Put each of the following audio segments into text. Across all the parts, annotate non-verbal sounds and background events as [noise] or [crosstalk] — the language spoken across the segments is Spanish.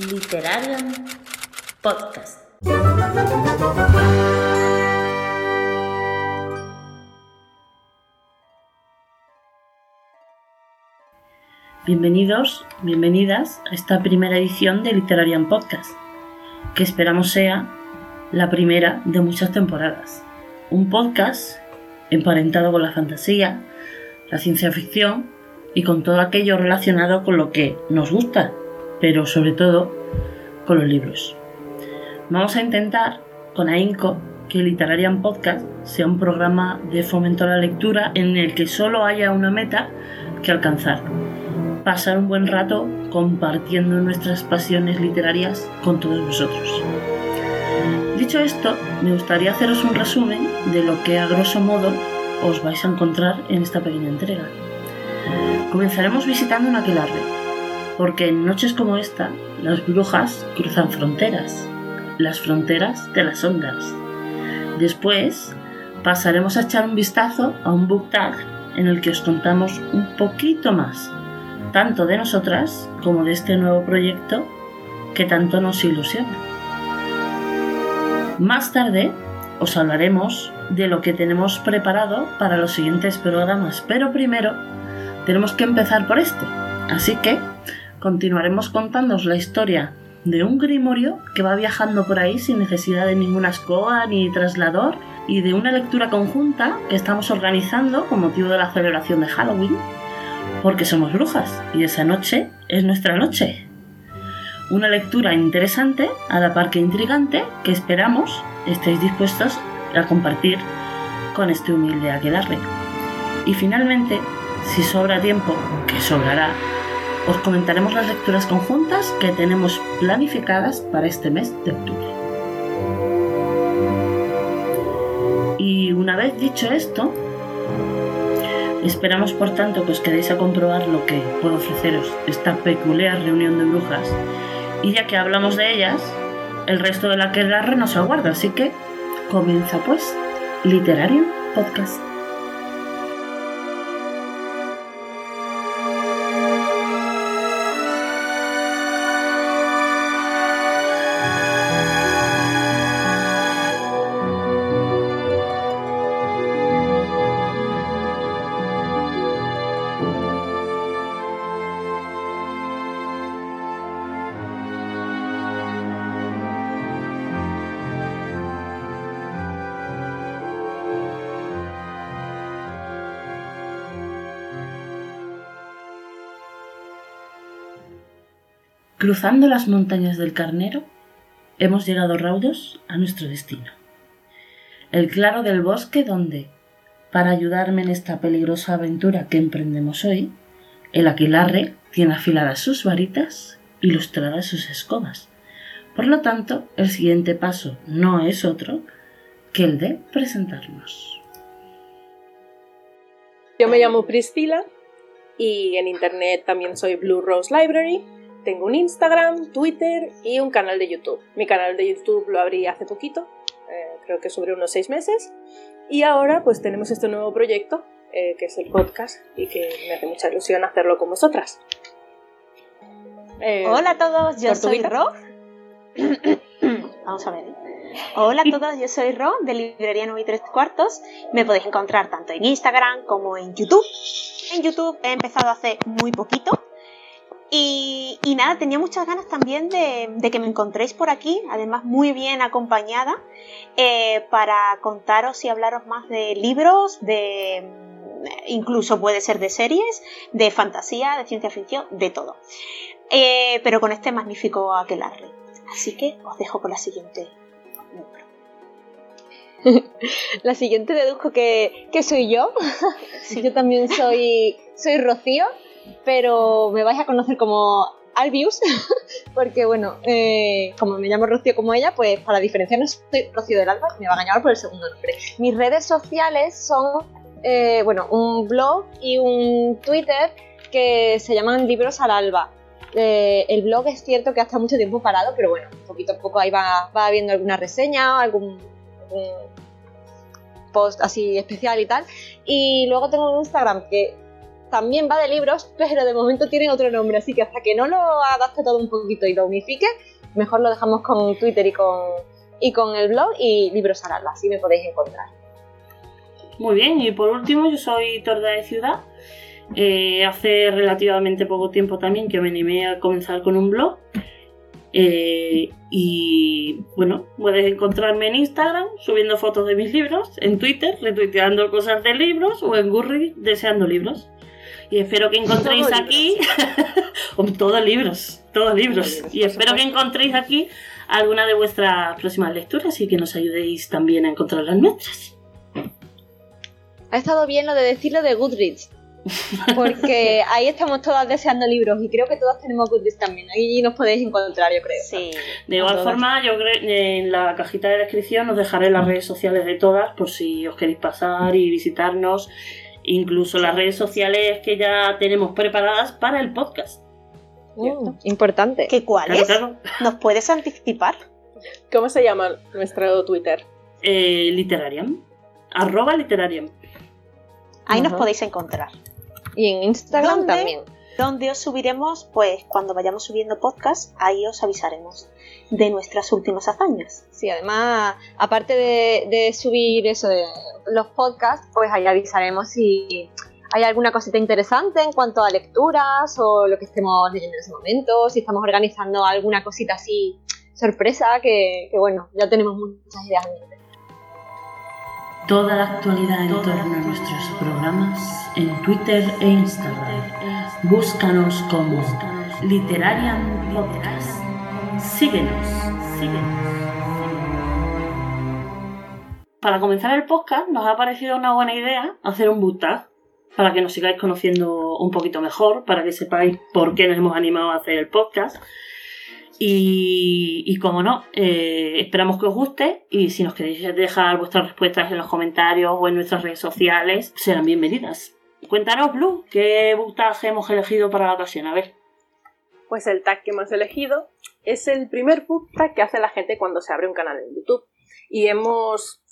Literarium Podcast. Bienvenidos, bienvenidas a esta primera edición de Literarian Podcast, que esperamos sea la primera de muchas temporadas. Un podcast emparentado con la fantasía, la ciencia ficción y con todo aquello relacionado con lo que nos gusta, pero sobre todo con los libros. Vamos a intentar con AINCO que Literarian Podcast sea un programa de fomento a la lectura en el que solo haya una meta que alcanzar pasar un buen rato compartiendo nuestras pasiones literarias con todos vosotros. Dicho esto, me gustaría haceros un resumen de lo que a grosso modo os vais a encontrar en esta pequeña entrega. Comenzaremos visitando un aquelarre, porque en noches como esta las brujas cruzan fronteras, las fronteras de las ondas. Después pasaremos a echar un vistazo a un book tag en el que os contamos un poquito más tanto de nosotras como de este nuevo proyecto que tanto nos ilusiona. Más tarde os hablaremos de lo que tenemos preparado para los siguientes programas, pero primero tenemos que empezar por este. Así que continuaremos contándoos la historia de un grimorio que va viajando por ahí sin necesidad de ninguna escoba ni traslador y de una lectura conjunta que estamos organizando con motivo de la celebración de Halloween porque somos brujas y esa noche es nuestra noche. Una lectura interesante, a la par que intrigante, que esperamos estéis dispuestos a compartir con este humilde aquelarre. Y finalmente, si sobra tiempo, que sobrará, os comentaremos las lecturas conjuntas que tenemos planificadas para este mes de octubre. Y una vez dicho esto, Esperamos, por tanto, que os quedéis a comprobar lo que puedo ofreceros esta peculiar reunión de brujas. Y ya que hablamos de ellas, el resto de la que nos aguarda. Así que comienza pues Literario Podcast. Cruzando las montañas del Carnero, hemos llegado raudos a nuestro destino. El claro del bosque donde, para ayudarme en esta peligrosa aventura que emprendemos hoy, el aquilarre tiene afiladas sus varitas, ilustradas sus escobas. Por lo tanto, el siguiente paso no es otro que el de presentarnos. Yo me llamo Priscila y en internet también soy Blue Rose Library tengo un Instagram, Twitter y un canal de YouTube. Mi canal de YouTube lo abrí hace poquito, eh, creo que sobre unos seis meses. Y ahora pues tenemos este nuevo proyecto, eh, que es el podcast, y que me hace mucha ilusión hacerlo con vosotras. Eh, Hola a todos, yo soy Ro. [coughs] Vamos a ver. Hola a todos, yo soy Ro de Librería 9 y 3 cuartos. Me podéis encontrar tanto en Instagram como en YouTube. En YouTube he empezado hace muy poquito, y, nada, tenía muchas ganas también de, que me encontréis por aquí, además muy bien acompañada, eh, para contaros y hablaros más de libros, de mm, incluso puede ser de series, de fantasía, de ciencia ficción, de todo. Eh, pero con este magnífico aquelarre. Así que os dejo con la siguiente. [laughs] la siguiente deduzco que, soy yo. [laughs] Yo también soy, soy Rocío pero me vais a conocer como Albius, [laughs] porque bueno, eh, como me llamo Rocío como ella, pues para diferenciarnos soy Rocío del Alba, me va a llamar por el segundo nombre. Mis redes sociales son, eh, bueno, un blog y un Twitter que se llaman Libros al Alba. Eh, el blog es cierto que ha estado mucho tiempo parado, pero bueno, poquito a poco ahí va, va habiendo alguna reseña, algún, algún post así especial y tal. Y luego tengo un Instagram que también va de libros, pero de momento tiene otro nombre, así que hasta que no lo adapte todo un poquito y lo unifique, mejor lo dejamos con Twitter y con, y con el blog y libros al así me podéis encontrar. Muy bien, y por último, yo soy Torda de Ciudad. Eh, hace relativamente poco tiempo también que me animé a comenzar con un blog. Eh, y bueno, puedes encontrarme en Instagram subiendo fotos de mis libros, en Twitter retuiteando cosas de libros o en Gurri deseando libros. Y espero que encontréis aquí [laughs] todos libros, todos libros. Y espero que encontréis aquí alguna de vuestras próximas lecturas y que nos ayudéis también a encontrar las nuestras. Ha estado bien lo de decirlo de Goodreads. Porque [laughs] ahí estamos todas deseando libros y creo que todas tenemos Goodreads también. Ahí nos podéis encontrar, yo creo. Sí. De igual forma, yo creo en la cajita de descripción os dejaré las redes sociales de todas por si os queréis pasar y visitarnos. Incluso las redes sociales que ya tenemos preparadas para el podcast. Mm, importante. ¿Qué cuáles? Claro, claro. ¿Nos puedes anticipar? ¿Cómo se llama nuestro Twitter? Eh, Literarian. Arroba Literarian. Ahí nos podéis encontrar. Y en Instagram ¿Dónde? también. Donde os subiremos, pues cuando vayamos subiendo podcast, ahí os avisaremos de nuestras últimas hazañas. Sí, además, aparte de, de subir eso de los podcasts, pues ahí avisaremos si hay alguna cosita interesante en cuanto a lecturas o lo que estemos leyendo en ese momento, si estamos organizando alguna cosita así sorpresa, que, que bueno, ya tenemos muchas ideas en mente. Toda la actualidad en torno a nuestros programas en Twitter e Instagram. Búscanos como Literarian Podcast. Síguenos, síguenos. Para comenzar el podcast nos ha parecido una buena idea hacer un book para que nos sigáis conociendo un poquito mejor, para que sepáis por qué nos hemos animado a hacer el podcast. Y, como no, eh, esperamos que os guste y si nos queréis dejar vuestras respuestas en los comentarios o en nuestras redes sociales, serán bienvenidas. Cuéntanos, Blue, ¿qué tag hemos elegido para la ocasión? A ver. Pues el tag que hemos elegido es el primer tag que hace la gente cuando se abre un canal en YouTube. Y hemos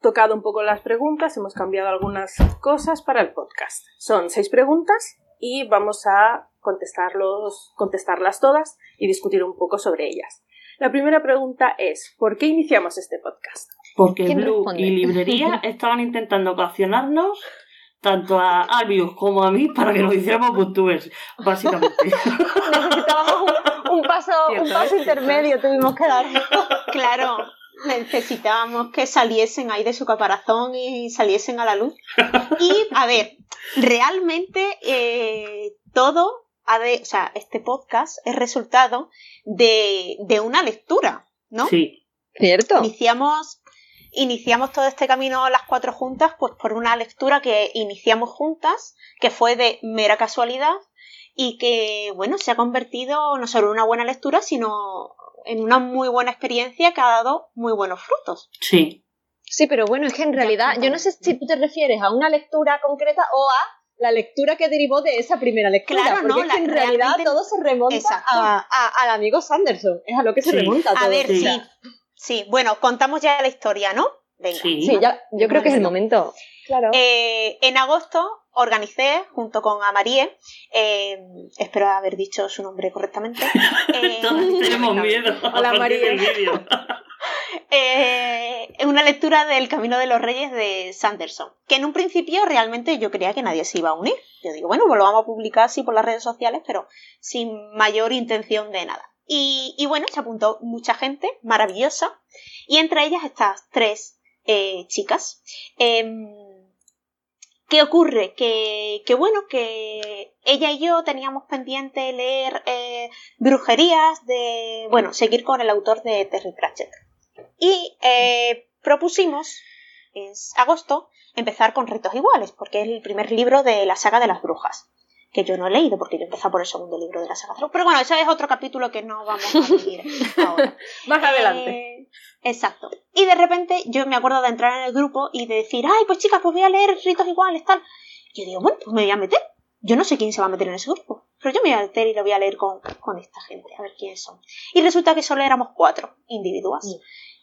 tocado un poco las preguntas, hemos cambiado algunas cosas para el podcast. Son seis preguntas y vamos a contestarlos, contestarlas todas y discutir un poco sobre ellas. La primera pregunta es, ¿por qué iniciamos este podcast? Porque ¿Quién Blue responde? y Librería [laughs] estaban intentando ocasionarnos tanto a Albius como a mí para que nos hiciéramos booktubers, básicamente. [laughs] Necesitábamos un, un paso, un paso ¿eh? intermedio, tuvimos que dar. [laughs] Claro, necesitábamos que saliesen ahí de su caparazón y saliesen a la luz. Y, a ver, realmente eh, todo, ha de, o sea, este podcast es resultado de, de una lectura, ¿no? Sí, ¿Cierto? Iniciamos, iniciamos todo este camino las cuatro juntas, pues por una lectura que iniciamos juntas, que fue de mera casualidad y que, bueno, se ha convertido no solo en una buena lectura, sino en una muy buena experiencia que ha dado muy buenos frutos. sí. Sí, pero bueno, es que en realidad yo no sé si tú te refieres a una lectura concreta o a la lectura que derivó de esa primera lectura. Claro, porque no, es que la- en realidad todo se remonta a- a- al amigo Sanderson. Es a lo que se Sí. remonta todo. A ver, sí. sí, sí, bueno, contamos ya la historia, ¿no? Venga. Sí. Sí, ya, yo creo que es el momento. Claro. Eh, en agosto organicé, junto con Amarie, eh, espero haber dicho su nombre correctamente, [laughs] eh, Todos [laughs] tenemos miedo. Hola, vídeo. [laughs] eh, una lectura del Camino de los Reyes de Sanderson, que en un principio realmente yo creía que nadie se iba a unir. Yo digo, bueno, pues lo vamos a publicar así por las redes sociales, pero sin mayor intención de nada. Y, y bueno, se apuntó mucha gente, maravillosa, y entre ellas estas tres eh, chicas. Em, ¿Qué ocurre? Que, que bueno, que ella y yo teníamos pendiente leer eh, brujerías de, bueno, seguir con el autor de Terry Pratchett. Y eh, propusimos, en agosto, empezar con Ritos Iguales, porque es el primer libro de la saga de las brujas, que yo no he leído, porque yo empecé por el segundo libro de la saga. Pero bueno, ese es otro capítulo que no vamos a vivir [laughs] ahora. Más adelante. Eh, exacto. Y de repente yo me acuerdo de entrar en el grupo y de decir, ay, pues chicas, pues voy a leer ritos iguales, tal. Yo digo, bueno, pues me voy a meter. Yo no sé quién se va a meter en ese grupo, pero yo me voy a meter y lo voy a leer con, con esta gente, a ver quiénes son. Y resulta que solo éramos cuatro individuos.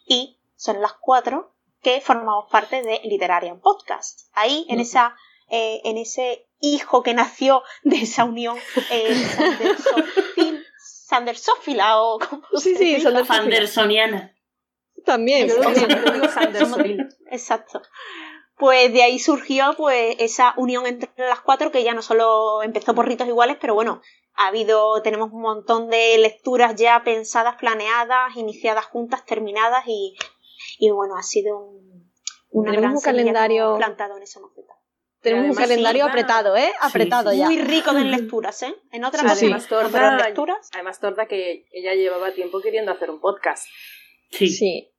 Y son las cuatro que formamos parte de Literarian Podcast. Ahí, en esa, eh, en ese hijo que nació de esa unión eh, sandersófila o como Sí, se sí, diga. Fandersoniana. También. Yo digo. Exacto. Pues de ahí surgió pues esa unión entre las cuatro que ya no solo empezó por ritos iguales, pero bueno, ha habido, tenemos un montón de lecturas ya pensadas, planeadas, iniciadas juntas, terminadas y, y bueno, ha sido un, una gran un calendario- plantado en esa maceta. Tenemos un calendario sí, apretado, ¿eh? Apretado sí. ya. Muy rico de [laughs] lecturas, ¿eh? En otras además, lecturas. además Torda que ella llevaba tiempo queriendo hacer un podcast. Sí. Sí.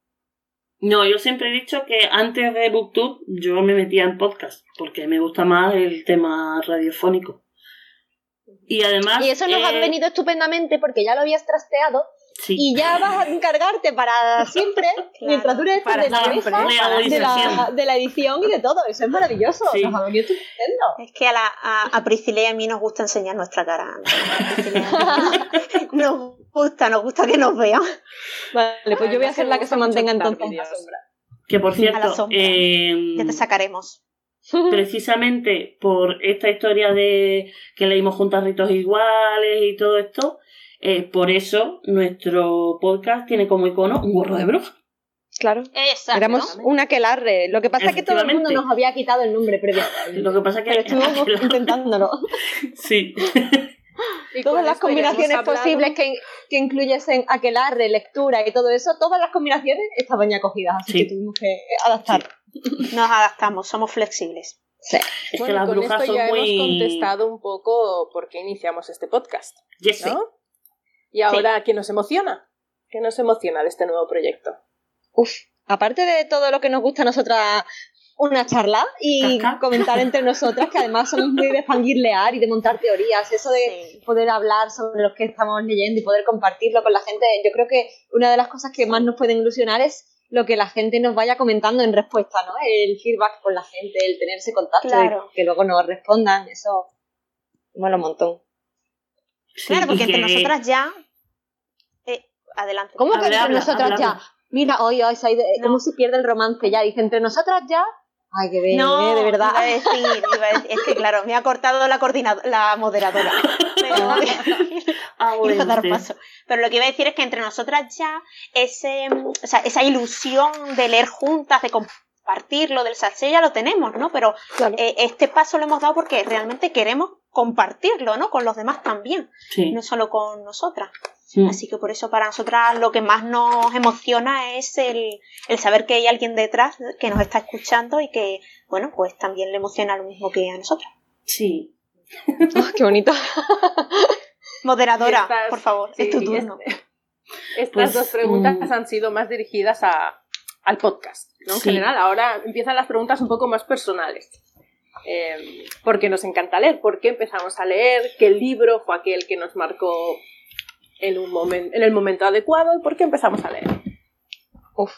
No, yo siempre he dicho que antes de Booktube yo me metía en podcast, porque me gusta más el tema radiofónico. Y además... Y eso nos ha eh, venido estupendamente porque ya lo habías trasteado Sí. y ya vas a encargarte para siempre, [laughs] mientras dure esto, de la de, la, siempre. de la edición y de todo. Eso es maravilloso. Sí. Nos ha venido estupendo. Es que a, la, a, a Priscila y a mí nos gusta enseñar nuestra cara. [laughs] Nos gusta, nos gusta que nos vean. Vale, pues yo voy a ser la que se mantenga entonces en la vídeos. sombra. Que por cierto, eh, Ya te sacaremos. [laughs] precisamente por esta historia de que leímos juntas ritos iguales y todo esto, eh, por eso nuestro podcast tiene como icono un gorro de bruja. Claro. Exacto. Éramos un aquelarre. Lo que pasa es que todo el mundo nos había quitado el nombre previamente. Lo que pasa que Pero estuvimos intentándolo. [laughs] sí, Y Todas con las combinaciones posibles que, que incluyesen aquelarre, lectura y todo eso, todas las combinaciones estaban ya cogidas, así Sí. que tuvimos que adaptar. Nos adaptamos, somos flexibles. es Bueno, que las con brujas esto son ya muy... hemos contestado un poco por qué iniciamos este podcast, Yes, sí. ¿no? Y ahora, ¿qué nos emociona? ¿Qué nos emociona de este nuevo proyecto? Uf, aparte de todo lo que nos gusta a nosotras, una charla y comentar entre nosotras, que además somos muy de fangirlear y de montar teorías, eso de Sí. poder hablar sobre lo que estamos leyendo y poder compartirlo con la gente. Yo creo que una de las cosas que más nos pueden ilusionar es lo que la gente nos vaya comentando en respuesta, ¿no? El feedback con la gente, el tener ese contacto Claro. y que luego nos respondan, eso mola un montón. Sí, Claro, porque entre nosotras ya. Eh, adelante. ¿Cómo que Habla, entre nosotras habla, ya? habla. Mira, hoy, hoy, ido- No. ¿cómo se pierde el romance ya? Dice, entre nosotras ya. Ay, qué bien, No, eh, de verdad. Iba a decir, iba a decir- es que claro, me ha cortado la coordinadora, la moderadora. [laughs] Pero, Ah, bueno, dar paso. Pero lo que iba a decir es que entre nosotras ya ese, o sea, esa ilusión de leer juntas, de compartirlo, del salseo ya lo tenemos, ¿no? Pero Claro. eh, este paso lo hemos dado porque realmente queremos compartirlo, ¿no? Con los demás también, Sí. no solo con nosotras. Así que por eso para nosotras lo que más nos emociona es el, el saber que hay alguien detrás que nos está escuchando y que, bueno, pues también le emociona lo mismo que a nosotras. Sí. Ah, qué bonito. [laughs] Moderadora, estas- por favor, sí, es tu turno. este- Estas Pues, dos preguntas mm. han sido más dirigidas a, al podcast, ¿no? En Sí. general, ahora empiezan las preguntas un poco más personales. Eh, ¿Por qué nos encanta leer? ¿Por qué empezamos a leer? ¿Qué libro fue aquel que nos marcó en, un momen- en el momento adecuado? ¿Y por qué empezamos a leer? Uf.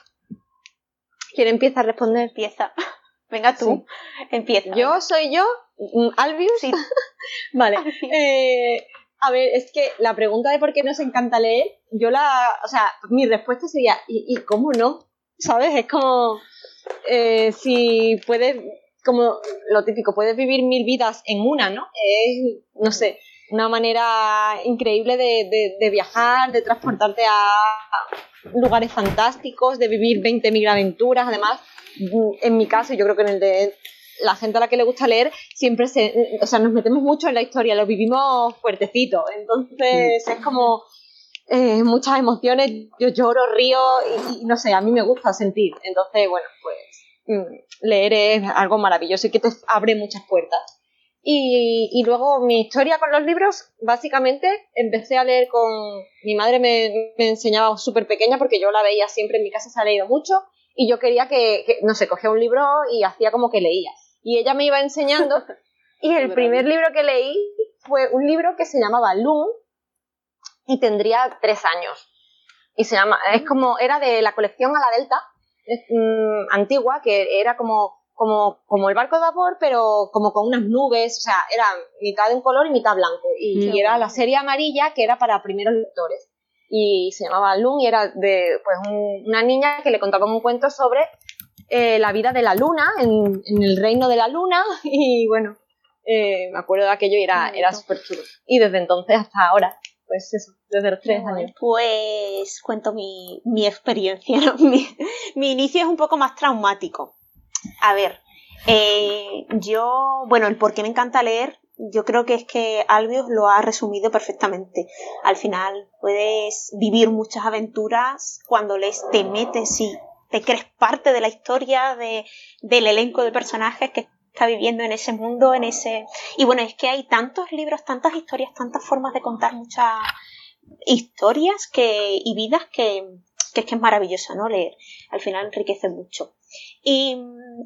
¿Quién empieza a responder? Empieza. [laughs] Venga tú, empieza. Yo soy yo, Mm, Albius. Sí. [laughs] vale. Eh, a ver, es que la pregunta de por qué nos encanta leer, yo la. O sea, mi respuesta sería, ¿y, y cómo no? ¿Sabes? Es como. eh, si puedes. Como lo típico, puedes vivir mil vidas en una, ¿no? Es, no sé, una manera increíble de, de- de viajar, de transportarte a lugares fantásticos, de vivir 20.000 aventuras. Además, mm, en mi caso, yo creo que en el de la gente a la que le gusta leer, siempre se, o sea, nos metemos mucho en la historia, lo vivimos fuertecito. Entonces es como eh, muchas emociones, yo lloro, río y, y no sé, a mí me gusta sentir. Entonces, bueno, pues leer es algo maravilloso y que te abre muchas puertas. Y, y luego mi historia con los libros, básicamente empecé a leer con... Mi madre me, me enseñaba súper pequeña porque yo la veía siempre en mi casa, se ha leído mucho y yo quería que, que, no sé, cogía un libro y hacía como que leía. Y ella me iba enseñando [laughs] y el primer libro que leí fue un libro que se llamaba Loom y tendría tres años. Y se llama, es como, era de la colección a la Delta, mm, antigua, que era como, como, como el barco de vapor, pero como con unas nubes, o sea, era mitad de un color y mitad blanco. Y, Mm. y era la serie amarilla que era para primeros lectores. Y se llamaba Loom y era de pues un- una niña que le contaba un cuento sobre eh, la vida de la luna en, en el reino de la luna [laughs] y bueno eh, me acuerdo de aquello y era, era súper chulo. Y desde entonces hasta ahora, pues eso, desde los tres años. Pues cuento mi, mi experiencia. ¿no? [laughs] Mi, mi inicio es un poco más traumático. A ver, eh, yo, bueno, el por qué me encanta leer, yo creo que es que Albios lo ha resumido perfectamente. Al final puedes vivir muchas aventuras cuando lees, te metes y te crees parte de la historia, de, del elenco de personajes que está viviendo en ese mundo, en ese... Y bueno, es que hay tantos libros, tantas historias, tantas formas de contar muchas historias que, y vidas que, que es que es maravilloso, ¿no? Leer. Al final enriquece mucho. Y,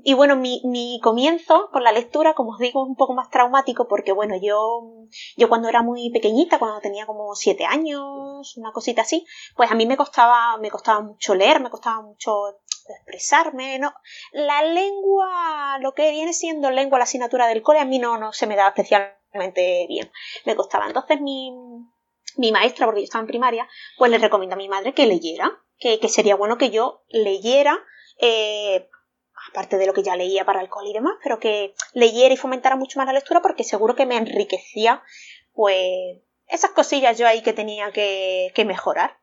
y bueno, mi, mi, comienzo con la lectura, como os digo, es un poco más traumático porque, bueno, yo, yo cuando era muy pequeñita, cuando tenía como siete años, una cosita así, pues a mí me costaba, me costaba mucho leer, me costaba mucho expresarme, no, la lengua, lo que viene siendo lengua, la asignatura del cole, a mí no, no se me daba especialmente bien, me costaba. Entonces mi, mi maestra, porque yo estaba en primaria, pues le recomiendo a mi madre que leyera, que, sería bueno que yo leyera eh, aparte de lo que ya leía para cole y demás, pero que leyera y fomentara mucho más la lectura porque seguro que me enriquecía, pues, esas cosillas yo ahí que tenía que, que mejorar.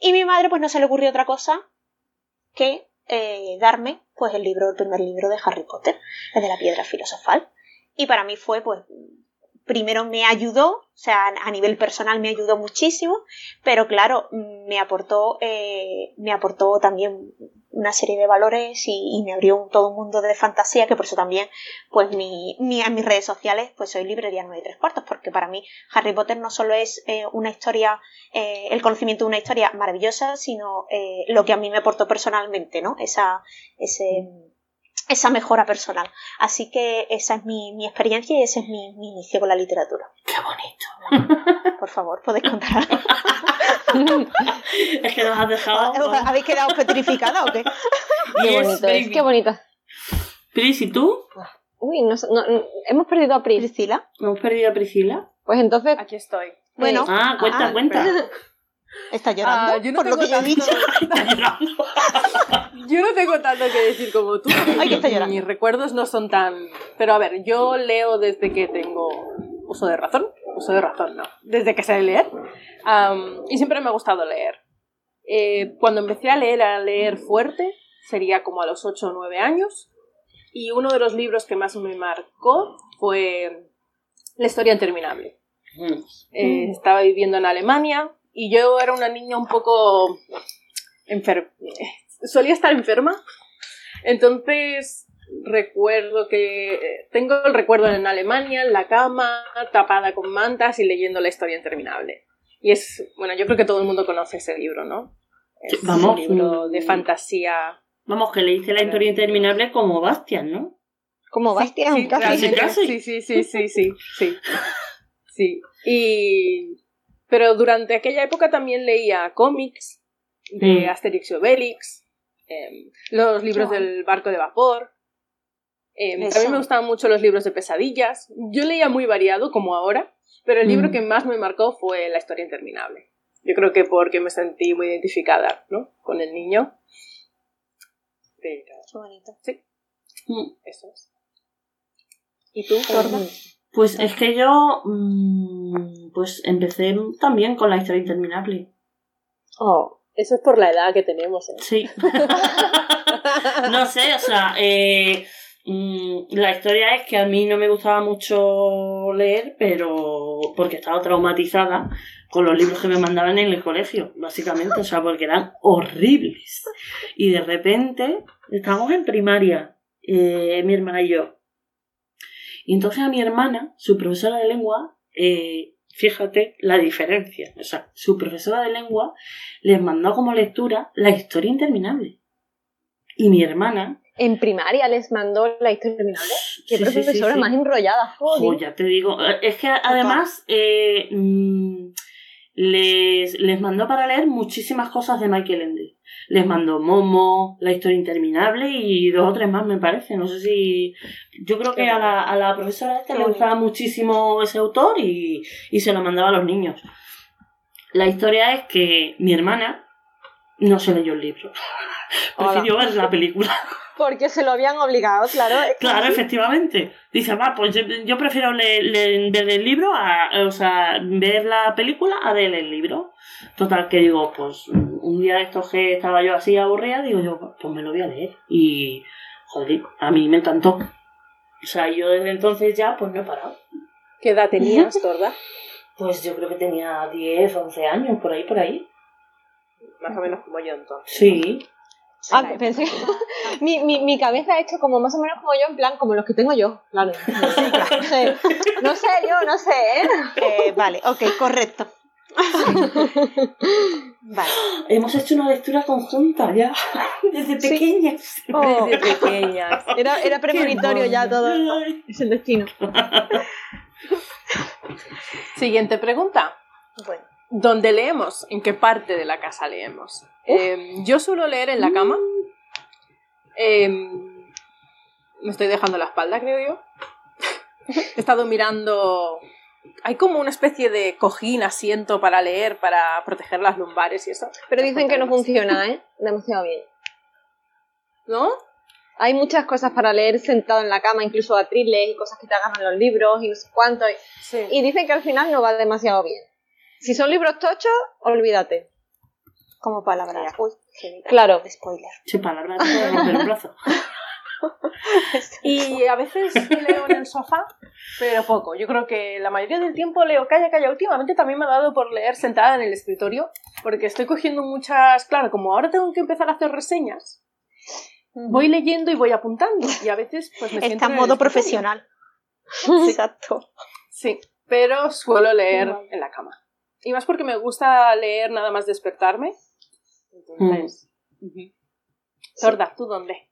Y mi madre, pues no se le ocurrió otra cosa que eh, darme, pues, el libro, el primer libro de Harry Potter, el de la piedra filosofal. Y para mí fue, pues, primero me ayudó, o sea, a nivel personal me ayudó muchísimo, pero claro, me aportó, eh, me aportó también una serie de valores y, y, me abrió todo un mundo de fantasía que por eso también pues mi, mi, en mis redes sociales pues soy librería 9 y 3 cuartos porque para mí Harry Potter no solo es eh, una historia eh, el conocimiento de una historia maravillosa sino eh, lo que a mí me aportó personalmente no esa ese esa mejora personal. Así que esa es mi, mi experiencia y ese es mi, mi, inicio con la literatura. ¡Qué bonito! [laughs] Por favor, podéis contar. [laughs] es que nos has dejado. ¿Habéis quedado petrificada o qué? [laughs] Qué yes, bonito, es, qué bonito. Pris, ¿y tú? Uy, no, no, hemos perdido a Pris. ¿Priscila? ¿Hemos perdido a Priscila? Pues entonces. Aquí estoy. Bueno. Ah, cuenta, ah, cuenta. ¿Está llorando? Ah, yo no por lo que yo he dicho. [laughs] yo no tengo tanto que decir como tú. Ay, que está llorando. Mis recuerdos no son tan. Pero a ver, yo leo desde que tengo uso de razón. Uso de razón, no. Desde que sé leer. Um, y siempre me ha gustado leer. Eh, cuando empecé a leer, a leer fuerte, sería como a los 8 o 9 años. Y uno de los libros que más me marcó fue La historia interminable. Mm. Eh, estaba viviendo en Alemania, y yo era una niña un poco enferma. Solía estar enferma. Entonces recuerdo que tengo el recuerdo en Alemania, en la cama, tapada con mantas y leyendo la historia interminable. Y es, bueno, yo creo que todo el mundo conoce ese libro, ¿no? Es Vamos, un libro de fantasía. Vamos, que leíste la historia interminable como Bastian, ¿no? Como Bastian, sí, casi. casi. Sí, sí, sí, sí, sí, sí. Sí. Y pero durante aquella época también leía cómics de mm. Asterix y Obelix, eh, los libros del barco de vapor. Eh, también me gustaban mucho los libros de pesadillas. Yo leía muy variado, como ahora, pero el libro mm. que más me marcó fue La historia interminable. Yo creo que porque me sentí muy identificada ¿no? con el niño. Pero... Qué bonito. Sí. Mm. Eso es. ¿Y tú? Pues es que yo mmm, pues empecé también con la historia interminable. Oh, eso es por la edad que tenemos. ¿eh? Sí. [laughs] no sé, o sea, eh, mmm, la historia es que a mí no me gustaba mucho leer, pero porque estaba traumatizada con los libros que me mandaban en el colegio, básicamente, o sea, porque eran horribles. Y de repente, estábamos en primaria, eh, mi hermana y yo, y entonces a mi hermana, su profesora de lengua, eh, fíjate la diferencia. O sea, su profesora de lengua les mandó como lectura la historia interminable. Y mi hermana. En primaria les mandó la historia interminable. Qué Sí, profesora sí, sí. más enrollada, joder. Oh, ya te digo. Es que además eh, mm, les, les mandó para leer muchísimas cosas de Michael Ende. Les mandó Momo, La historia interminable y dos o tres más, me parece. No sé si. Yo creo que a la, a la profesora esta le gustaba muchísimo ese autor y, y se lo mandaba a los niños. La historia es que mi hermana No se leyó el libro. [laughs] Prefirió ver la película. Porque se lo habían obligado, claro. es que- Claro, efectivamente. Dice, va, pues yo, yo prefiero le- le- ver el libro, a, o sea, ver la película a leer el libro. Total, que digo, pues un día de estos que estaba yo así aburrida, digo yo, pues me lo voy a leer. Y, joder, a mí me encantó. O sea, yo desde entonces ya, pues no he parado. ¿Qué edad tenías, Torda? Pues yo creo que tenía 10, 11 años, por ahí, por ahí. Más o menos como yo entonces. Sí. Ah, pensé [laughs] mi, mi, mi cabeza ha hecho como más o menos como yo, en plan, como los que tengo yo. Claro. [laughs] No sé, no sé yo, no sé, ¿eh? Eh, vale, ok, correcto. vale. Hemos hecho una lectura conjunta ya, [laughs] desde Sí. pequeñas. Oh, Desde pequeñas. era, era premonitorio ya todo. Es el destino. Siguiente pregunta. Bueno. ¿Dónde leemos? ¿En qué parte de la casa leemos? Eh, yo suelo leer en la cama. Eh, me estoy dejando la espalda, creo yo. [laughs] He estado mirando. Hay como una especie de cojín, asiento para leer, para proteger las lumbares y eso. Pero dicen que no funciona, ¿eh? Demasiado bien. ¿No? Hay muchas cosas para leer sentado en la cama, incluso atriles y cosas que te agarran los libros y no sé cuánto. Y, Sí. y dicen que al final no va demasiado bien. Si son libros tochos, olvídate. Como palabras. Uy, qué. Claro. Spoiler. Sin palabras, no puedo romper un brazo. [laughs] Y a veces leo en el sofá, pero poco. Yo creo que la mayoría del tiempo leo calla, calla. Últimamente también me ha dado por leer sentada en el escritorio, porque estoy cogiendo muchas. Claro, como ahora tengo que empezar a hacer reseñas, voy leyendo y voy apuntando. Y a veces, pues me siento. Está en modo escritorio. profesional. Exacto. Sí, pero suelo leer en la cama. Y más porque me gusta leer nada más despertarme. Entonces. ujú. Sorda, ¿tú dónde?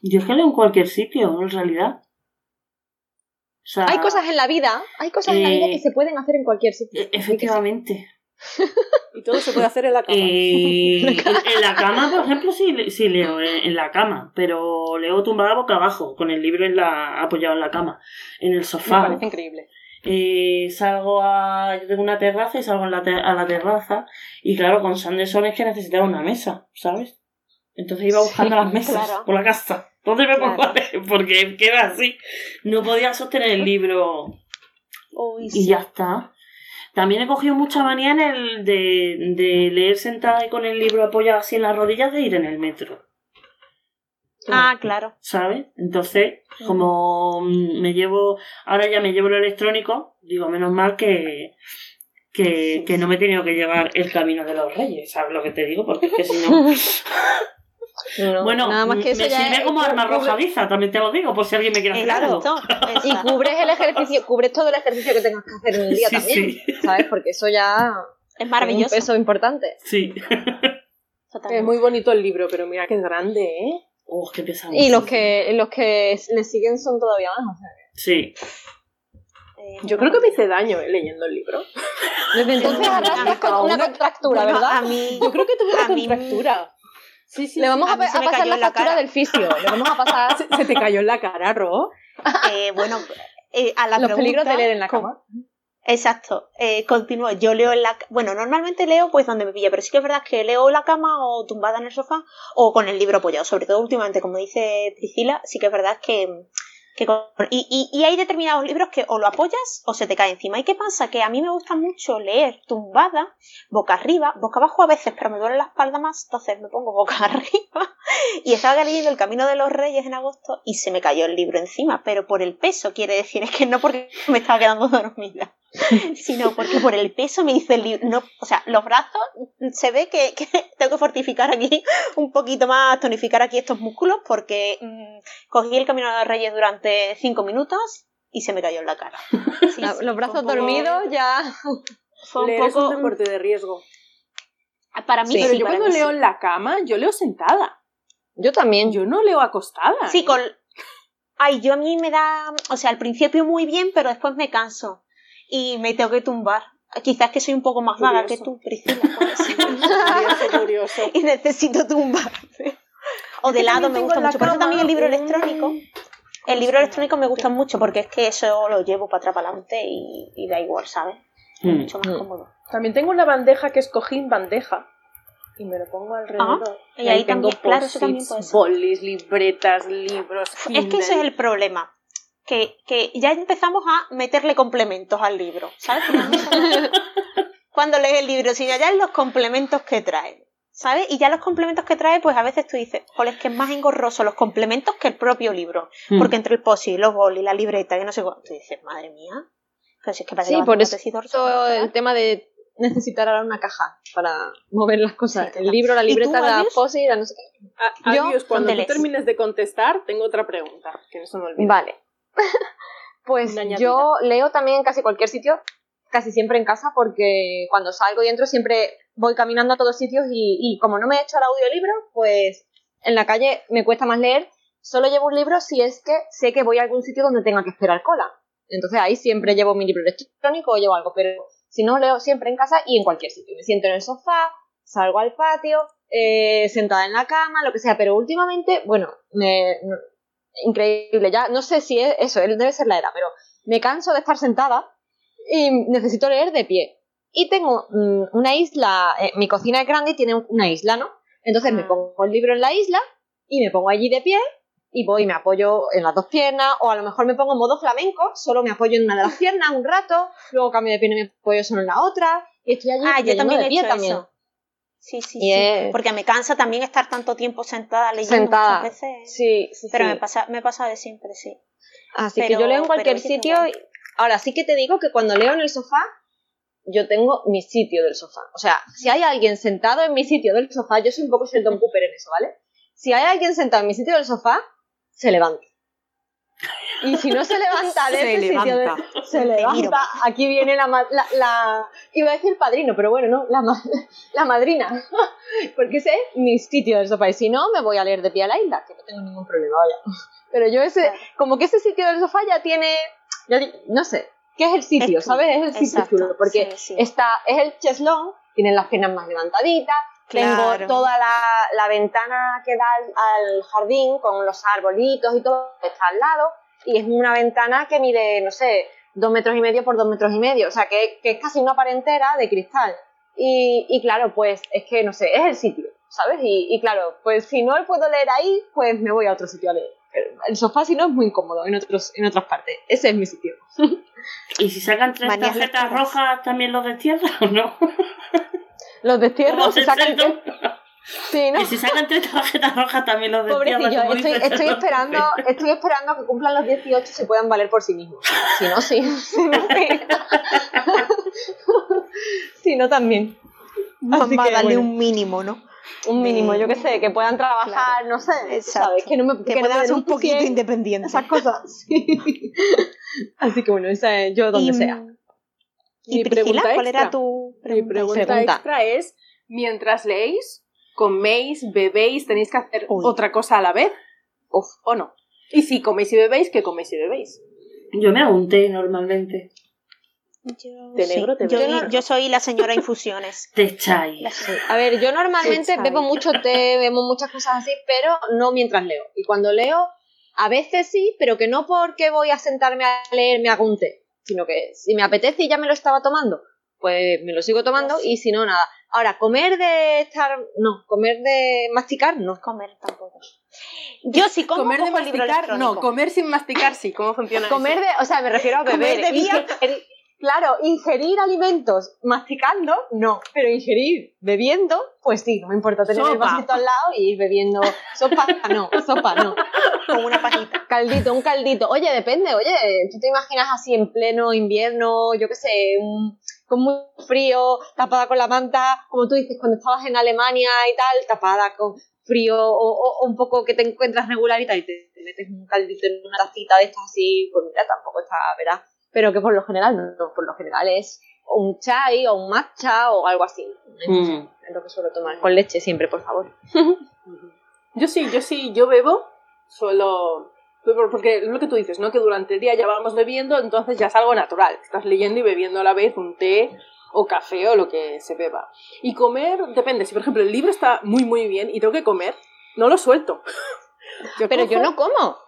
Yo es que leo en cualquier sitio, en realidad. O sea, Hay cosas en la vida, hay cosas en la vida Eh, que se pueden hacer en cualquier sitio. e- Efectivamente. [laughs] Y todo se puede hacer en la cama. Eh, [laughs] en, en la cama, por ejemplo, sí, sí leo en, en la cama, pero leo tumbada boca abajo, con el libro en la, apoyado en la cama, en el Me sofá. parece increíble. Eh, salgo a. Yo tengo una terraza y salgo en la te- a la terraza. Y claro, con Sanderson es que necesitaba una mesa, ¿sabes? Entonces iba buscando las mesas claro. por la casa. ¿Dónde me pongo Claro. a? Porque queda así. No podía sostener el libro Uy, y sí. ya está. También he cogido mucha manía en el de, de leer sentada y con el libro apoyado así en las rodillas de ir en el metro. Ah, claro. ¿sabes? Entonces, como mm, me llevo, ahora ya me llevo lo electrónico, digo, menos mal que, que, que no me he tenido que llevar el camino de los reyes, ¿sabes lo que te digo? Porque es que si no... [laughs] No, bueno, nada más que eso me sirve es- como arma cubre- arrojadiza, también te lo digo, por si alguien me quiere hacer algo. [laughs] Y cubres el ejercicio, cubres todo el ejercicio que tengas que hacer en el día Sí, también. sí. ¿Sabes? Porque eso ya Es tiene un maravilloso. peso importante. Sí. Totalmente. Es muy bonito el libro, pero mira que es grande, ¿eh? Oh, qué pesado. Y los que, los que le siguen son todavía más. o sea, Sí. Eh, Yo creo que me hice daño ¿eh? leyendo el libro. Desde entonces arrastras con una contractura, Bueno, ¿verdad? A mí, Yo creo que tuve una contractura. Sí, sí. Le vamos a, a a pasar la la factura del fisio. Le vamos a pasar [laughs] Se, se te cayó en la cara, Ro. eh, bueno, eh, a la los pregunta- peligros de leer en la cama. Exacto. Eh, continúo. Yo leo en la... Bueno, normalmente leo pues donde me pilla, pero sí que es verdad que leo en la cama o tumbada en el sofá o con el libro apoyado. Sobre todo últimamente, como dice Priscila, sí que es verdad que... y, y- y hay determinados libros que o lo apoyas o se te cae encima. ¿Y qué pasa? Que a mí me gusta mucho leer tumbada, boca arriba, boca abajo a veces, pero me duele la espalda más, entonces me pongo boca [laughs] arriba. Y estaba leyendo El Camino de los Reyes en agosto y se me cayó el libro encima, pero por el peso, quiere decir, es que no porque me estaba quedando [laughs] dormida [laughs] sino porque por el peso me hice el libro. No, o sea, los brazos se ve que, que [laughs] tengo que fortificar aquí un poquito más, tonificar aquí estos músculos, porque mm, cogí el camino de los reyes durante cinco minutos y se me cayó en la cara. [laughs] Sí, La- sí, los brazos poco- dormidos ya. Fue un es un poco. deporte de riesgo. Para mí, pero sí, yo para cuando mí leo sí. en la cama, yo leo sentada. Yo también. Yo no leo acostada. Sí, ¿eh? con. Ay, yo a mí me da. O sea, al principio muy bien, pero después me canso. Y me tengo que tumbar. Quizás que soy un poco más vaga que Curioso. tú, Priscila. [laughs] Curioso, curioso. [laughs] y necesito tumbarme. O de lado me tengo gusta en mucho. Por eso también el libro electrónico. El libro electrónico me gusta mucho porque es que eso lo llevo para atrás para adelante y, y da igual, ¿sabes? Mm. Mucho más Mm. cómodo. También tengo una bandeja que es cojín bandeja. y me lo pongo alrededor. y ahí también, claro, eso también puede ser. bolis, libretas, libros. Es que ese es el problema. Que, que ya empezamos a meterle complementos al libro, ¿sabes? [laughs] Cuando lees el libro, sino ya en los complementos que trae, ¿sabes? Y ya los complementos que trae, pues a veces tú dices, joder, es que es más engorroso los complementos que el propio libro. Mm. Porque entre el posi, los bolis, la libreta, que no sé cuánto, tú dices, madre mía. Pero si es que parece Sí, que por eso todo el tema de necesitar ahora una caja para mover las cosas. Sí, el libro, la ¿Y libreta, tú, la posi, la no sé qué. A- Yo, Adiós, cuando ¿dónde tú lees? termines de contestar, tengo otra pregunta, que no se me olvida. Vale. Pues yo leo también en casi cualquier sitio, casi siempre en casa, porque cuando salgo y entro siempre voy caminando a todos sitios y, y como no me he hecho el audiolibro, pues en la calle me cuesta más leer. Solo llevo un libro si es que sé que voy a algún sitio donde tenga que esperar cola. Entonces ahí siempre llevo mi libro electrónico o llevo algo, pero si no, leo siempre en casa y en cualquier sitio. Me siento en el sofá, salgo al patio, eh, sentada en la cama, lo que sea, pero últimamente, bueno, me, increíble, ya no sé si es eso, él debe ser la era, pero me canso de estar sentada y necesito leer de pie. Y tengo mm, una isla, eh, mi cocina es grande y tiene una isla, ¿no? Entonces me Ah. pongo el libro en la isla y me pongo allí de pie y voy y me apoyo en las dos piernas o a lo mejor me pongo en modo flamenco, solo me apoyo en una de las piernas un rato, luego cambio de pierna y me apoyo solo en la otra y estoy allí Ah, yo también de he pie hecho también. eso. Sí, sí, Y sí. es- Porque me cansa también estar tanto tiempo sentada leyendo Sentada. muchas veces. Sí, sí, Pero sí. me pasa, me pasa de siempre, sí. Así que Pero- yo leo en cualquier sitio. Ahora sí que te digo que cuando leo en el sofá, yo tengo mi sitio del sofá. O sea, si hay alguien sentado en mi sitio del sofá, yo soy un poco Sheldon Cooper en eso, ¿vale? Si hay alguien sentado en mi sitio del sofá, se levanta. Y si no se levanta de [laughs] Se ese sitio, de- levanta. se levanta. Aquí viene la, la, la- Iba a decir padrino, pero bueno, no, la, ma- [laughs] la madrina. [laughs] Porque ese es mi sitio del sofá. Y si no, me voy a leer de pie a la isla, que no tengo ningún problema, vaya. [laughs] Pero yo ese, Claro. como que ese sitio del sofá ya tiene, ya no sé, ¿qué es el sitio? Es ¿Sabes? Es el sitio exacto, chulo, porque sí, sí. está, es el cheslón, tiene las piernas más levantaditas, Claro. tengo toda la, la ventana que da al, al jardín con los arbolitos y todo, está al lado, y es una ventana que mide, no sé, dos metros y medio por dos metros y medio, o sea, que, que es casi una pared entera de cristal. Y, y claro, pues es que, no sé, es el sitio, ¿sabes? Y, y claro, pues si no puedo leer ahí, pues me voy a otro sitio a leer. El sofá, si no, es muy incómodo en, otros, en otras partes. Ese es mi sitio. [laughs] ¿Y si sacan tres Manías tarjetas rojas también los destierran o no? Los se se sacan... Sheldon. Sí, ¿no? Y si sacan [laughs] tres tarjetas rojas también los. Pobrecillo, estoy, esperando, estoy esperando a que cumplan los 18 y se puedan valer por sí mismos. Si no, sí. [laughs] Si no, sí. [laughs] Si no, también. Así Vamos a que, darle bueno. un mínimo, ¿no? Un mínimo, yo qué sé, que puedan trabajar, Claro. no sé, Exacto. ¿sabes? Que no me Que no puedan ser un poquito independientes. Esas cosas. Sí. Así que bueno, esa es yo donde y, sea. ¿Y Mi Priscila, pregunta cuál era tu Mi pregunta? pregunta, Pregunta. extra es, mientras leéis, coméis, bebéis, tenéis que hacer Uy. otra cosa a la vez, Uf. ¿o no? Y si coméis y bebéis, ¿qué coméis y bebéis? Yo me hago un té normalmente. Yo, sí. negro te yo, soy la señora infusiones. [laughs] Té chai. A ver, yo normalmente bebo mucho té, [laughs] bebo muchas cosas así, pero no mientras leo. Y cuando leo, a veces sí, pero que no porque voy a sentarme a leer me hago un té, sino que si me apetece y ya me lo estaba tomando, pues me lo sigo tomando y si no, nada. Ahora, comer de estar, no, comer de masticar, no. Comer tampoco. Yo sí como comer de el masticar, no, comer sin masticar, sí, ¿cómo funciona Comer eso? de, o sea, me refiero a [laughs] Comer beber. de vía. Ingerir- claro, ingerir alimentos masticando, no, pero ingerir bebiendo, pues sí, no me importa tener el Sopa. vasito al lado y ir bebiendo sopa, [laughs] no, sopa, no. con una pajita. Caldito, un caldito. Oye, depende, oye, tú te imaginas así en pleno invierno, yo qué sé, un- con muy frío, tapada con la manta, como tú dices, cuando estabas en Alemania y tal, tapada con frío o, o- o un poco que te encuentras regular y tal, y te, te metes un caldito en una tacita de estas así, pues mira, tampoco está, verás, pero que por lo general no, no, por lo general es un chai o un matcha o algo así. Mm. Es lo que suelo tomar, con leche siempre, por favor. [laughs] Yo sí, yo sí, yo bebo, suelo... Porque es lo que tú dices, ¿no? Que durante el día ya vamos bebiendo, entonces ya es algo natural. Estás leyendo y bebiendo a la vez un té o café o lo que se beba. Y comer, depende. Si, por ejemplo, el libro está muy, muy bien y tengo que comer, no lo suelto. [laughs] Pero yo no como.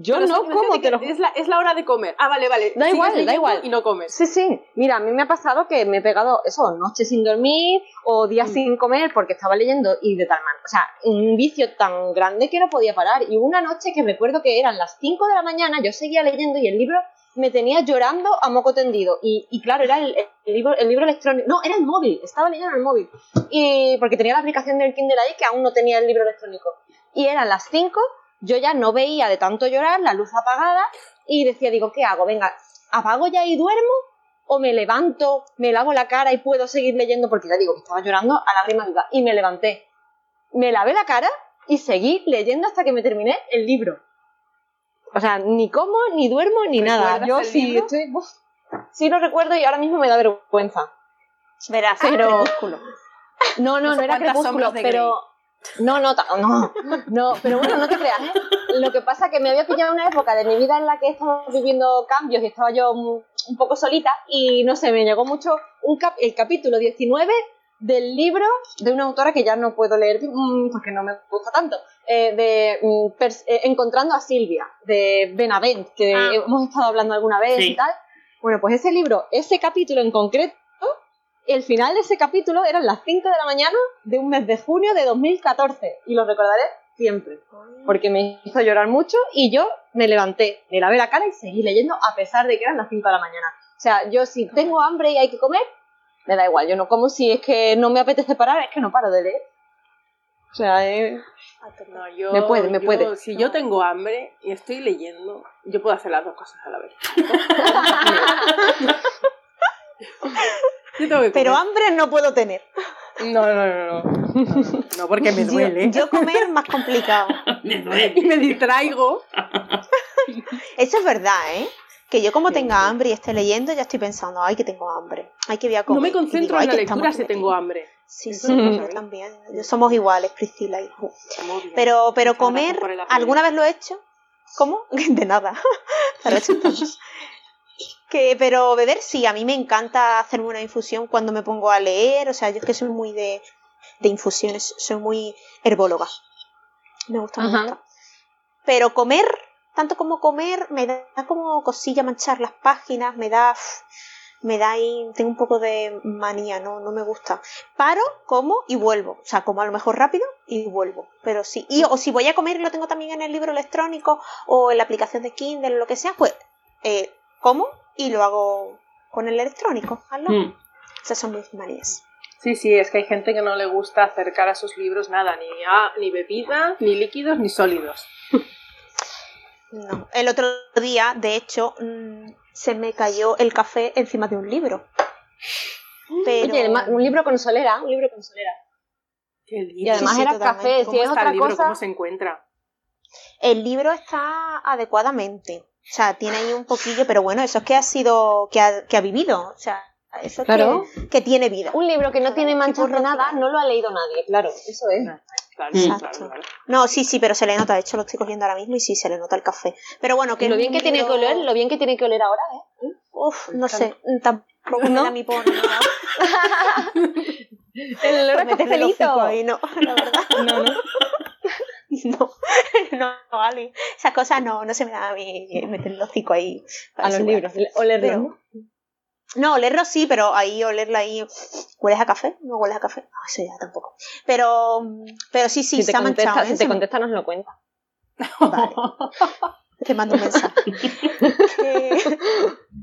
Yo Pero no como, te lo es la, es la hora de comer. Ah, vale, vale. Da igual, da igual. Y no comes. Sí, sí. Mira, a mí me ha pasado que me he pegado eso, noches sin dormir o días Mm. sin comer porque estaba leyendo y de tal manera. O sea, un vicio tan grande que no podía parar. Y una noche que recuerdo que eran las 5 de la mañana, yo seguía leyendo y el libro me tenía llorando a moco tendido. Y, y claro, era el, el libro, el libro electrónico. No, era el móvil, estaba leyendo en el móvil. Y porque tenía la aplicación del Kindle ahí que aún no tenía el libro electrónico. Y eran las 5, yo ya no veía de tanto llorar, la luz apagada, y decía, digo, ¿qué hago? Venga, ¿apago ya y duermo? ¿O me levanto, me lavo la cara y puedo seguir leyendo? Porque ya digo que estaba llorando a lágrimas vivas. Y me levanté. Me lavé la cara y seguí leyendo hasta que me terminé el libro. O sea, ni como, ni duermo, ni nada. ¿Recuerdas Yo sí estoy... uf, sí lo recuerdo y ahora mismo me da vergüenza. Verás, Pero- crepúsculo. No, no, No no era crepúsculo, pero... No, no, no, no, pero bueno, no te creas, ¿eh? Lo que pasa es que me había pillado una época de mi vida en la que estaba viviendo cambios y estaba yo un, poco solita y no sé, me llegó mucho un cap- el capítulo 19 del libro de una autora que ya no puedo leer mm, porque no me gusta tanto, eh, de mm, eh, Encontrando a Silvia, de Benavent, que Ah. hemos estado hablando alguna vez Sí. y tal. Bueno, pues ese libro, ese capítulo en concreto, el final de ese capítulo eran las 5 de la mañana de un mes de junio de 2014 y lo recordaré siempre porque me hizo llorar mucho y yo me levanté, me lavé la cara y seguí leyendo a pesar de que eran las 5 de la mañana. O sea, yo si tengo hambre y hay que comer, me da igual, yo no como si es que no me apetece parar, es que no paro de leer. O sea, eh, No, yo, Me puede, me yo- puede. Si yo tengo hambre y estoy leyendo, yo puedo hacer las dos cosas a la vez. [laughs] [laughs] yo tengo que Pero hambre no puedo tener. No, no, no, no. No, no, porque me Yo- duele. Yo, comer más complicado. [laughs] Me duele. Y me distraigo. Eso es verdad, ¿eh? Que yo como tenga hambre y esté leyendo, ya estoy pensando, ay, que tengo hambre. Ay, que voy a comer. No me digo, concentro "Ay, en la lectura si tengo metidos". hambre. Sí, sí, yo también. Yo- Somos iguales, Priscila y. Pero, pero comer. ¿alguna vez lo he hecho? ¿Cómo? [laughs] De nada. [laughs] Que, pero beber sí, a mí me encanta hacerme una infusión cuando me pongo a leer, o sea, yo es que soy muy de, de infusiones, soy muy herbóloga. Me gusta, me gusta. Pero comer, tanto como comer, me da como cosilla manchar las páginas, me da, me da ahí, tengo un poco de manía, no, no me gusta. Paro, como y vuelvo, o sea, como a lo mejor rápido y vuelvo, pero sí. Y, o si voy a comer y lo tengo también en el libro electrónico o en la aplicación de Kindle o lo que sea, pues eh, como y lo hago con el electrónico. al lado. Mm. Esas son mis manías. Sí, sí, es que hay gente que no le gusta acercar a sus libros nada, ni, a- ni bebida, ni líquidos, ni sólidos. No. El otro día, de hecho, mm, se me cayó el café encima de un libro. Pero... Oye, un libro con solera, un libro con solera. Qué Y además Sí, sí, era totalmente. café, si ¿Cómo es está otra el libro? cosa... ¿Cómo se encuentra? El libro está adecuadamente. O sea, tiene ahí un poquillo, pero bueno, eso es que ha sido, que ha, que ha vivido. O sea, eso es Claro. que, que tiene vida. Un libro que no tiene manchas de nada, no lo ha leído nadie, claro, eso es. Claro, Exacto. claro, claro. No, sí, sí, pero se le nota. De hecho, lo estoy cogiendo ahora mismo y sí, se le nota el café. Pero bueno, que lo bien que tiene que oler, lo bien que tiene que oler ahora, ¿eh? Uf, no sé, tampoco me ¿No? da mi por [laughs] [laughs] El olor a hocico cafelito. ahí, no, la verdad. [laughs] No, no. [laughs] No, no, vale. Esas cosas no, no se me da a mí meter el hocico ahí. A los libros, olerlos. Pero- ¿no? No, olerlo sí, pero ahí olerlo ahí. ¿Hueles a café? No hueles a café. No, eso ya tampoco. Pero, pero sí, sí, si se te ha manchado. contesta, ¿eh? si Se te me- contesta, nos lo cuenta. Vale. Te mando un mensaje. [laughs] Que-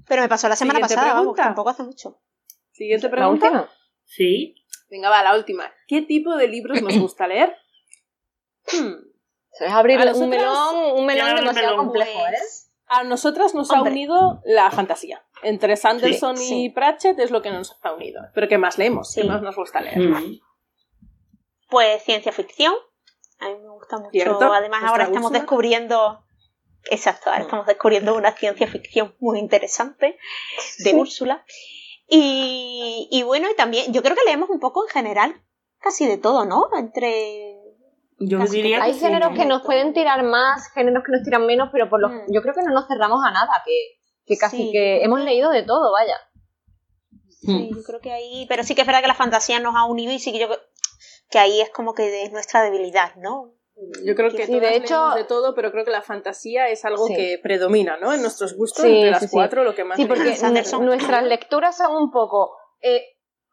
Pero me pasó la semana Siguiente pasada, vamos, pregunta. tampoco hace mucho. Siguiente La pregunta. última. Sí. Venga, va, la última. ¿Qué tipo de libros nos [clears throat] gusta leer? Hmm. Es abrir A un nosotras- melón, un melón Claro, demasiado melón. complejo, ¿eh? A nosotras nos Hombre. ha unido la fantasía. Entre Sanderson Sí, y Pratchett es lo que nos ha unido. Pero ¿qué más leemos? Sí. ¿Qué más nos gusta leer? Mm. Pues ciencia ficción. A mí me gusta mucho. Cierto. Además, ahora estamos descubriendo. Exacto, ahora Mm. estamos descubriendo una ciencia ficción muy interesante de Úrsula. Y, y bueno, y también, yo creo que leemos un poco en general, casi de todo, ¿no? Entre. Yo Casi diría Hay que géneros sí. que nos pueden tirar más, géneros que nos tiran menos, pero por lo, Mm. yo creo que no nos cerramos a nada, que, que casi Sí, que hemos que- leído de todo, vaya. Sí, yo creo que ahí. Pero sí que es verdad que la fantasía nos ha unido y sí que yo creo que ahí es como que es nuestra debilidad, ¿no? Yo creo que Sí, de hecho- leemos de todo, pero creo que la fantasía es algo Sí. que predomina, ¿no? En nuestros gustos, Sí, entre las sí, sí. cuatro, lo que más Sí, porque nuestras lecturas son un poco eh,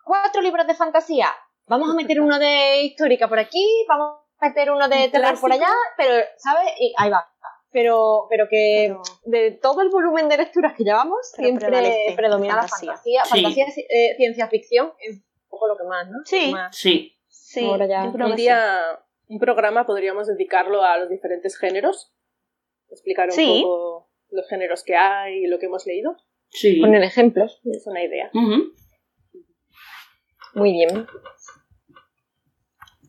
cuatro libros de fantasía. Vamos a meter uno de histórica por aquí, vamos meter uno de terror por allá, pero, ¿sabes? Y ahí va. Pero, pero que Pero- de todo el volumen de lecturas que llevamos, siempre predomina la fantasía. fantasía. Sí. Fantasía, eh, ciencia ficción es un poco lo que más, ¿no? Sí. Más. Sí, Sí, Ahora ya. yo creo Un día, un programa podríamos dedicarlo a los diferentes géneros, explicar un Sí. poco los géneros que hay y lo que hemos leído. sí. Poner ejemplos. Es una idea. Muy bien.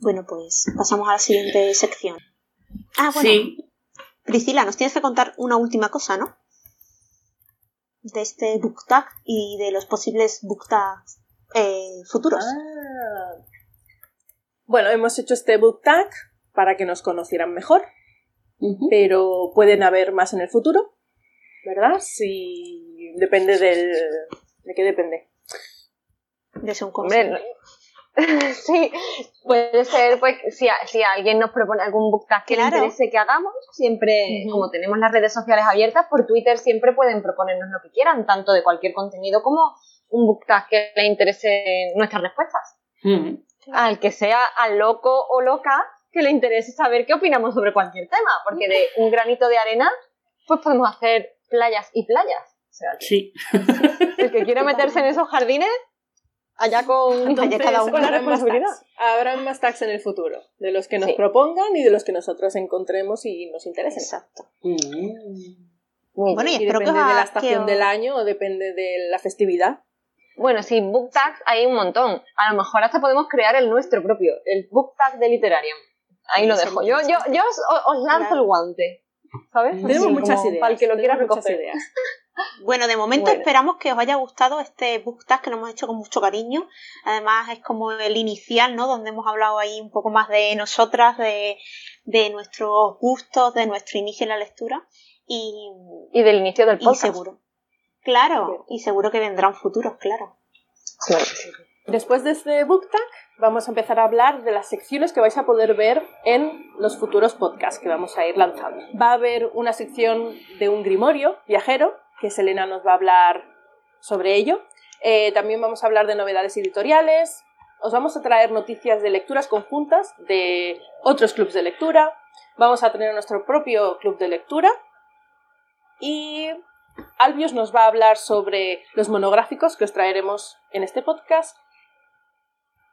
Bueno, pues pasamos a la siguiente sección. Ah, bueno, Sí, Priscila, nos tienes que contar una última cosa, ¿no? De este book tag y de los posibles book tags eh, futuros. Ah. Bueno, hemos hecho este book tag para que nos conocieran mejor, pero pueden haber más en el futuro, ¿verdad? Si depende del... ¿De qué depende? De ser un consejo. [laughs] sí, puede ser, pues, si, a- si alguien nos propone algún book tag que Claro. le interese que hagamos, siempre, como tenemos las redes sociales abiertas, por Twitter siempre pueden proponernos lo que quieran, tanto de cualquier contenido como un book tag que le interese nuestras respuestas. Al que sea al loco o loca que le interese saber qué opinamos sobre cualquier tema, porque de un granito de arena, pues podemos hacer playas y playas. O sea, Sí. el que quiera meterse en esos jardines, allá con, [laughs] Entonces, cada uno con la habrán más responsabilidad. tags. Habrán más tags en el futuro, de los que nos Sí. propongan y de los que nosotros encontremos y nos interesen. Exacto. Mm. Muy Bueno, bien. y Y espero que, depende de la estación que del año o depende de la festividad. Bueno, sí, book tags hay un montón. A lo mejor hasta podemos crear el nuestro propio, el book tag de Literarium. Ahí lo dejo. Yo, yo, yo os, os lanzo Claro. el guante. ¿Sabes? Tenemos Así, muchas ideas. Para el que lo quiera recoger. ideas. [laughs] Bueno, de momento Bueno. esperamos que os haya gustado este book tag que lo hemos hecho con mucho cariño. Además es como el inicial, ¿no? Donde hemos hablado ahí un poco más de nosotras, de, de nuestros gustos, de nuestro inicio en la lectura. Y, Y del inicio del y podcast. seguro. Claro, y seguro que vendrán futuros, claro. Claro. Después de este book tag, vamos a empezar a hablar de las secciones que vais a poder ver en los futuros podcasts que vamos a ir lanzando. Va a haber una sección de un grimorio viajero, que Selena nos va a hablar sobre ello. Eh, también vamos a hablar de novedades editoriales. Os vamos a traer noticias de lecturas conjuntas de otros clubs de lectura. Vamos a tener nuestro propio club de lectura. Y Albius nos va a hablar sobre los monográficos que os traeremos en este podcast.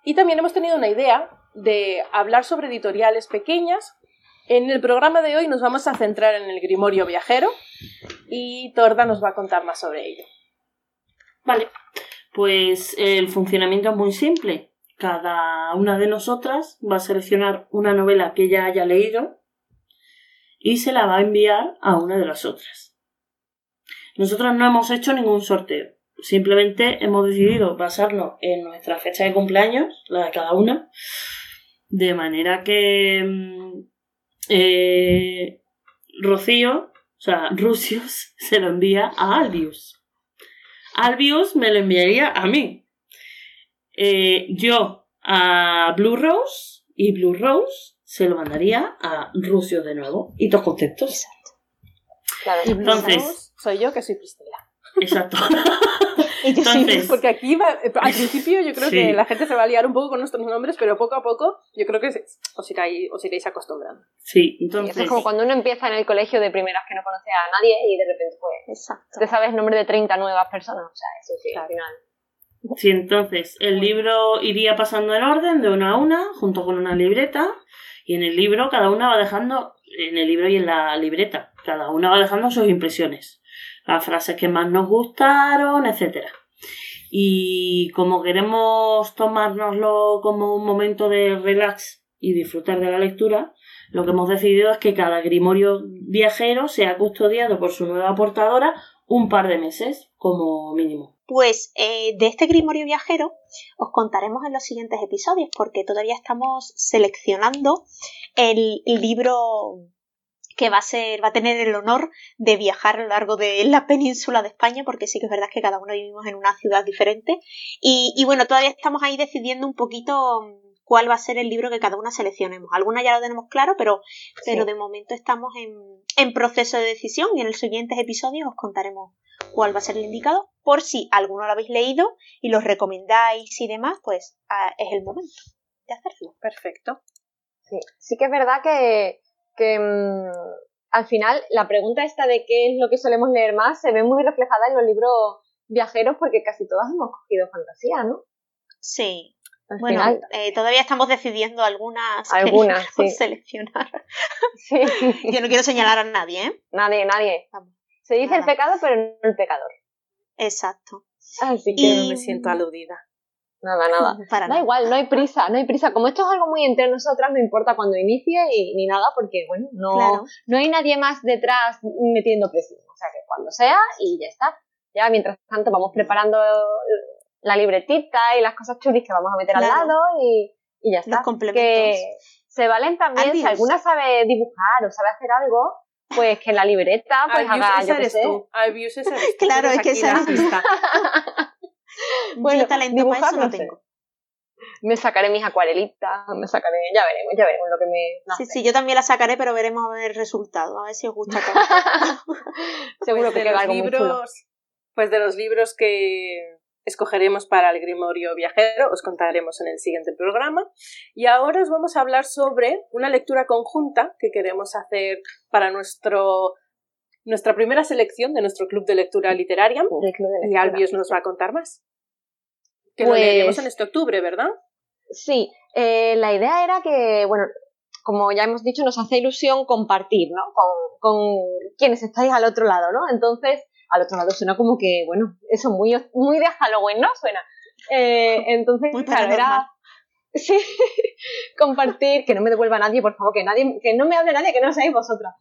Y también hemos tenido una idea de hablar sobre editoriales pequeñas. En el programa de hoy nos vamos a centrar en el Grimorio Viajero y Torda nos va a contar más sobre ello. Vale, pues el funcionamiento es muy simple. Cada una de nosotras va a seleccionar una novela que ella haya leído y se la va a enviar a una de las otras. Nosotros no hemos hecho ningún sorteo. Simplemente hemos decidido basarnos en nuestra fecha de cumpleaños, la de cada una, de manera que mm, eh, Rocío, o sea, Rusius, [laughs] se lo envía a Albius. Albius me lo enviaría a mí. Eh, yo a Blue Rose y Blue Rose se lo mandaría a Rusius de nuevo. Y todos contentos. Claro. Entonces- soy yo que soy Priscila. Exacto. [laughs] [laughs] Y yo sí, Entonces, Porque aquí va- al principio yo creo Sí. que la gente se va a liar un poco con nuestros nombres, pero poco a poco yo creo que os iréis, os iréis acostumbrando. sí, entonces. Eso es como cuando uno empieza en el colegio de primeras que no conoce a nadie y de repente pues Exacto. te sabes el nombre de 30 nuevas personas. O sea, eso sí, al final. Sí, entonces el libro iría pasando en orden de una a una, junto con una libreta, y en el libro cada una va dejando, en el libro y en la libreta, cada una va dejando sus impresiones, las frases que más nos gustaron, etcétera. Y como queremos tomárnoslo como un momento de relax y disfrutar de la lectura, lo que hemos decidido es que cada grimorio viajero sea custodiado por su nueva portadora un par de meses como mínimo. Pues eh, de este Grimorio Viajero os contaremos en los siguientes episodios, porque todavía estamos seleccionando el libro que va a ser, va a tener el honor de viajar a lo largo de la península de España, porque sí que es verdad que cada uno vivimos en una ciudad diferente. Y, y bueno, todavía estamos ahí decidiendo un poquito mm, cuál va a ser el libro que cada una seleccionemos. Algunas ya lo tenemos claro, pero, pero de momento estamos en, en proceso de decisión y en los siguientes episodios os contaremos cuál va a ser el indicado. Por si alguno lo habéis leído y los recomendáis y demás, pues ah, es el momento de hacerlo. Perfecto. Sí, sí que es verdad que, que mm, al final la pregunta esta de qué es lo que solemos leer más se ve muy reflejada en los libros viajeros porque casi todas hemos cogido fantasía, ¿no? Sí. bueno, eh, todavía estamos decidiendo algunas algunas que seleccionar. Sí. Yo no quiero señalar a nadie, ¿eh? Nadie, nadie. Se dice el pecado, pero no el pecador. Exacto. Así que no me siento aludida. Nada, [laughs] nada. da igual, no hay prisa, no hay prisa. Como esto es algo muy entre nosotras, no importa cuando inicie y, ni nada, porque bueno, no, no hay nadie más detrás metiendo presión. O sea que cuando sea y ya está. Ya mientras tanto vamos preparando la libretita y las cosas chulis que vamos a meter al lado y, y ya está. Los complementos. Que se valen también, si alguna sabe dibujar o sabe hacer algo, pues que la libreta [laughs] pues haga, yo qué sé. Tú. Claro, es que esa eres [laughs] [laughs] bueno, talento dibujar, para eso no tengo. Me sacaré mis acuarelitas, me sacaré, ya veremos, ya veremos lo que me. Sí, sí, yo también la sacaré, pero veremos el resultado, a ver si os gusta. [laughs] Seguro pues que queda algo libros, Pues de los libros que escogeremos para el Grimorio Viajero, os contaremos en el siguiente programa. Y ahora os vamos a hablar sobre una lectura conjunta que queremos hacer para nuestro nuestra primera selección de nuestro club de lectura literaria. Y Albios nos va a contar más. Que lo leeremos en pues este octubre, ¿verdad? Sí, eh, la idea era que, bueno, como ya hemos dicho, nos hace ilusión compartir, ¿no? Con, con quienes estáis al otro lado, ¿no? Entonces, al otro lado suena como que, bueno, eso muy, muy de Halloween, ¿no? Suena. Eh, [laughs] entonces, claro, era [laughs] sí, compartir, que no me devuelva nadie, por favor, que nadie, que no me hable nadie, que no seáis vosotras.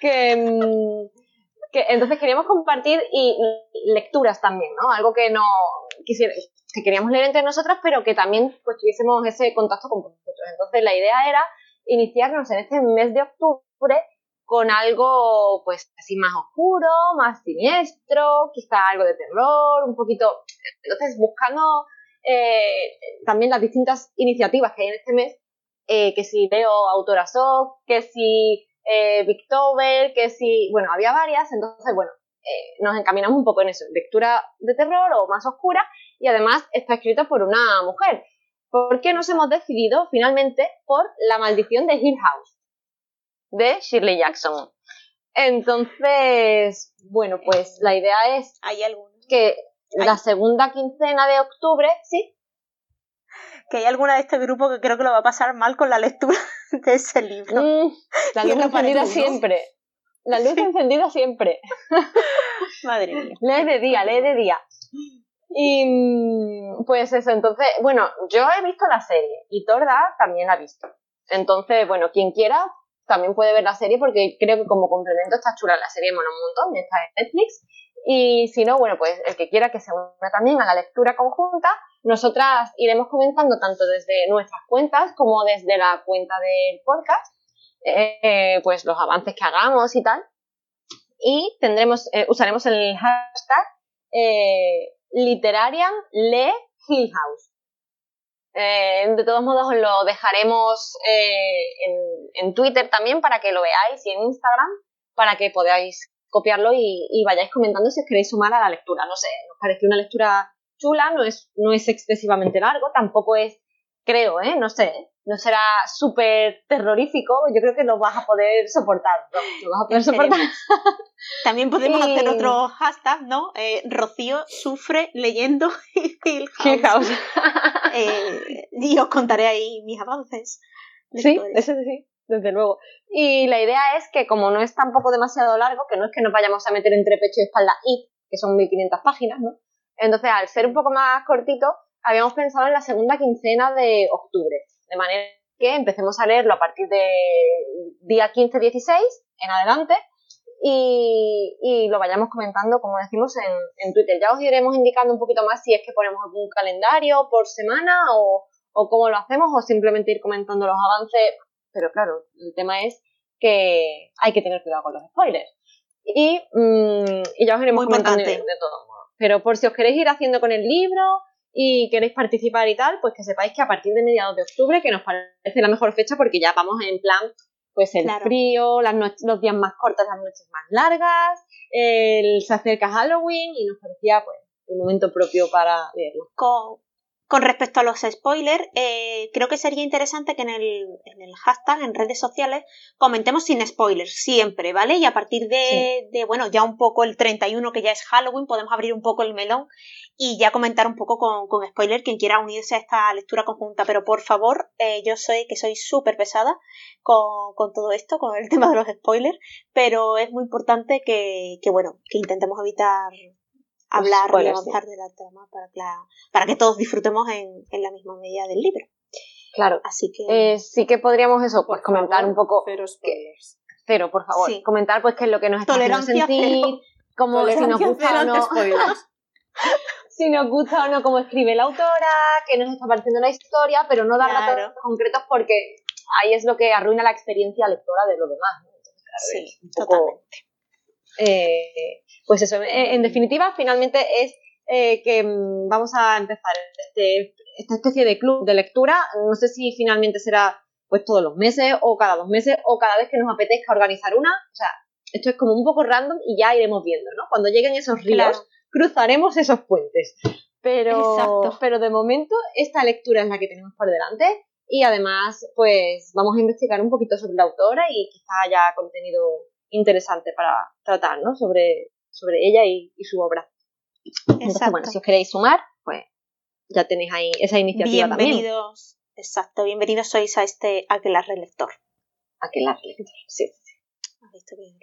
Que, mm, que entonces queríamos compartir y lecturas también, ¿no? Algo que no quisiera, que queríamos leer entre nosotras, pero que también pues tuviésemos ese contacto con vosotros. Entonces la idea era iniciarnos en este mes de octubre con algo pues así más oscuro, más siniestro, quizá algo de terror, un poquito... Entonces buscando eh, también las distintas iniciativas que hay en este mes, eh, que si leo autora soft, que si eh, que si... Bueno, había varias, entonces bueno, eh, nos encaminamos un poco en eso, lectura de terror o más oscura, y además está escrita por una mujer. ¿Por qué nos hemos decidido finalmente por La maldición de Hill House? de Shirley Jackson. Entonces, bueno, pues la idea es ¿Hay que la segunda quincena de octubre, sí. Que hay alguna de este grupo que creo que lo va a pasar mal con la lectura [laughs] de ese libro. Mm, [laughs] la luz encendida siempre. La luz encendida siempre. [laughs] Madre mía. Lee de día, lee de día. Y mm, pues eso, entonces, bueno, yo he visto la serie y Torda también la ha visto. Entonces, bueno, quien quiera también puede ver la serie porque creo que como complemento está chula la serie mola un montón, está en Netflix. Y si no, bueno, pues el que quiera que se una también a la lectura conjunta, nosotras iremos comenzando tanto desde nuestras cuentas como desde la cuenta del podcast, eh, pues los avances que hagamos y tal. Y tendremos, eh, usaremos el hashtag eh, Literarian Le Hill House. Eh, de todos modos, lo dejaremos eh, en, Twitter también para que lo veáis y en Instagram para que podáis copiarlo y, vayáis comentando si os queréis sumar a la lectura. No sé, nos parece una lectura chula, no es, no es excesivamente largo, tampoco es, creo, ¿eh? No sé, no será súper terrorífico, yo creo que lo vas a poder soportar, Lo vas a poder soportar. [laughs] También podemos hacer otro hashtag, ¿no? Eh, Rocío sufre leyendo [laughs] Hill House. [laughs] Eh, y os contaré ahí mis avances. Sí, eso sí, desde luego. Y la idea es que como no es tampoco demasiado largo, que no es que nos vayamos a meter entre pecho y espalda y, que son 1500 páginas, ¿no? Entonces, al ser un poco más cortito, habíamos pensado en la segunda quincena de octubre de manera que empecemos a leerlo a partir de día 15-16 en adelante y, lo vayamos comentando, como decimos, en, Twitter. Ya os iremos indicando un poquito más si es que ponemos algún calendario por semana o, cómo lo hacemos o simplemente ir comentando los avances. Pero claro, el tema es que hay que tener cuidado con los spoilers. Y, mm, ya os iremos comentando de, de todo modo. Pero por si os queréis ir haciendo con el libro, y queréis participar y tal, pues que sepáis que a partir de mediados de octubre, que nos parece la mejor fecha porque ya vamos en plan, pues el frío, las los días más cortos, las noches más largas, el, se acerca Halloween y nos parecía pues el momento propio para leerlo. Con, con respecto a los spoilers, eh, creo que sería interesante que en el, en el, hashtag, en redes sociales, comentemos sin spoilers, siempre, ¿vale? Y a partir de, de, bueno, ya un poco el 31, que ya es Halloween, podemos abrir un poco el melón y ya comentar un poco con, con spoiler quien quiera unirse a esta lectura conjunta. Pero por favor, eh, yo soy que soy súper pesada con, con, todo esto, con el [laughs] tema de los spoilers, pero es muy importante que, que bueno, que intentemos evitar hablar y avanzar de la trama para que, para que todos disfrutemos en, en, la misma medida del libro. Claro. Así que. Eh, sí que podríamos eso, pues comentar un poco. Cero spoilers. cero, por favor. Comentar pues qué es lo que nos está Tolerancia sentir, como si nos gusta o no. [laughs] si nos gusta o no cómo escribe la autora, qué nos está pareciendo la historia, pero no dar datos concretos porque ahí es lo que arruina la experiencia lectora de lo demás. sí, totalmente. Eh, pues eso, en definitiva, finalmente es eh, que mm, vamos a empezar este, esta especie de club de lectura. No sé si finalmente será pues todos los meses o cada dos meses o cada vez que nos apetezca organizar una. O sea, esto es como un poco random y ya iremos viendo, ¿no? Cuando lleguen esos ríos, cruzaremos esos puentes. Pero, pero de momento esta lectura es la que tenemos por delante y además pues vamos a investigar un poquito sobre la autora y quizá haya contenido interesante para tratar, ¿no? Sobre, sobre ella y, su obra. Entonces, bueno, si os queréis sumar, pues ya tenéis ahí esa iniciativa bienvenidos, Exacto, bienvenidos sois a este Aquelarre Lector. Aquelarre Lector, sí. bien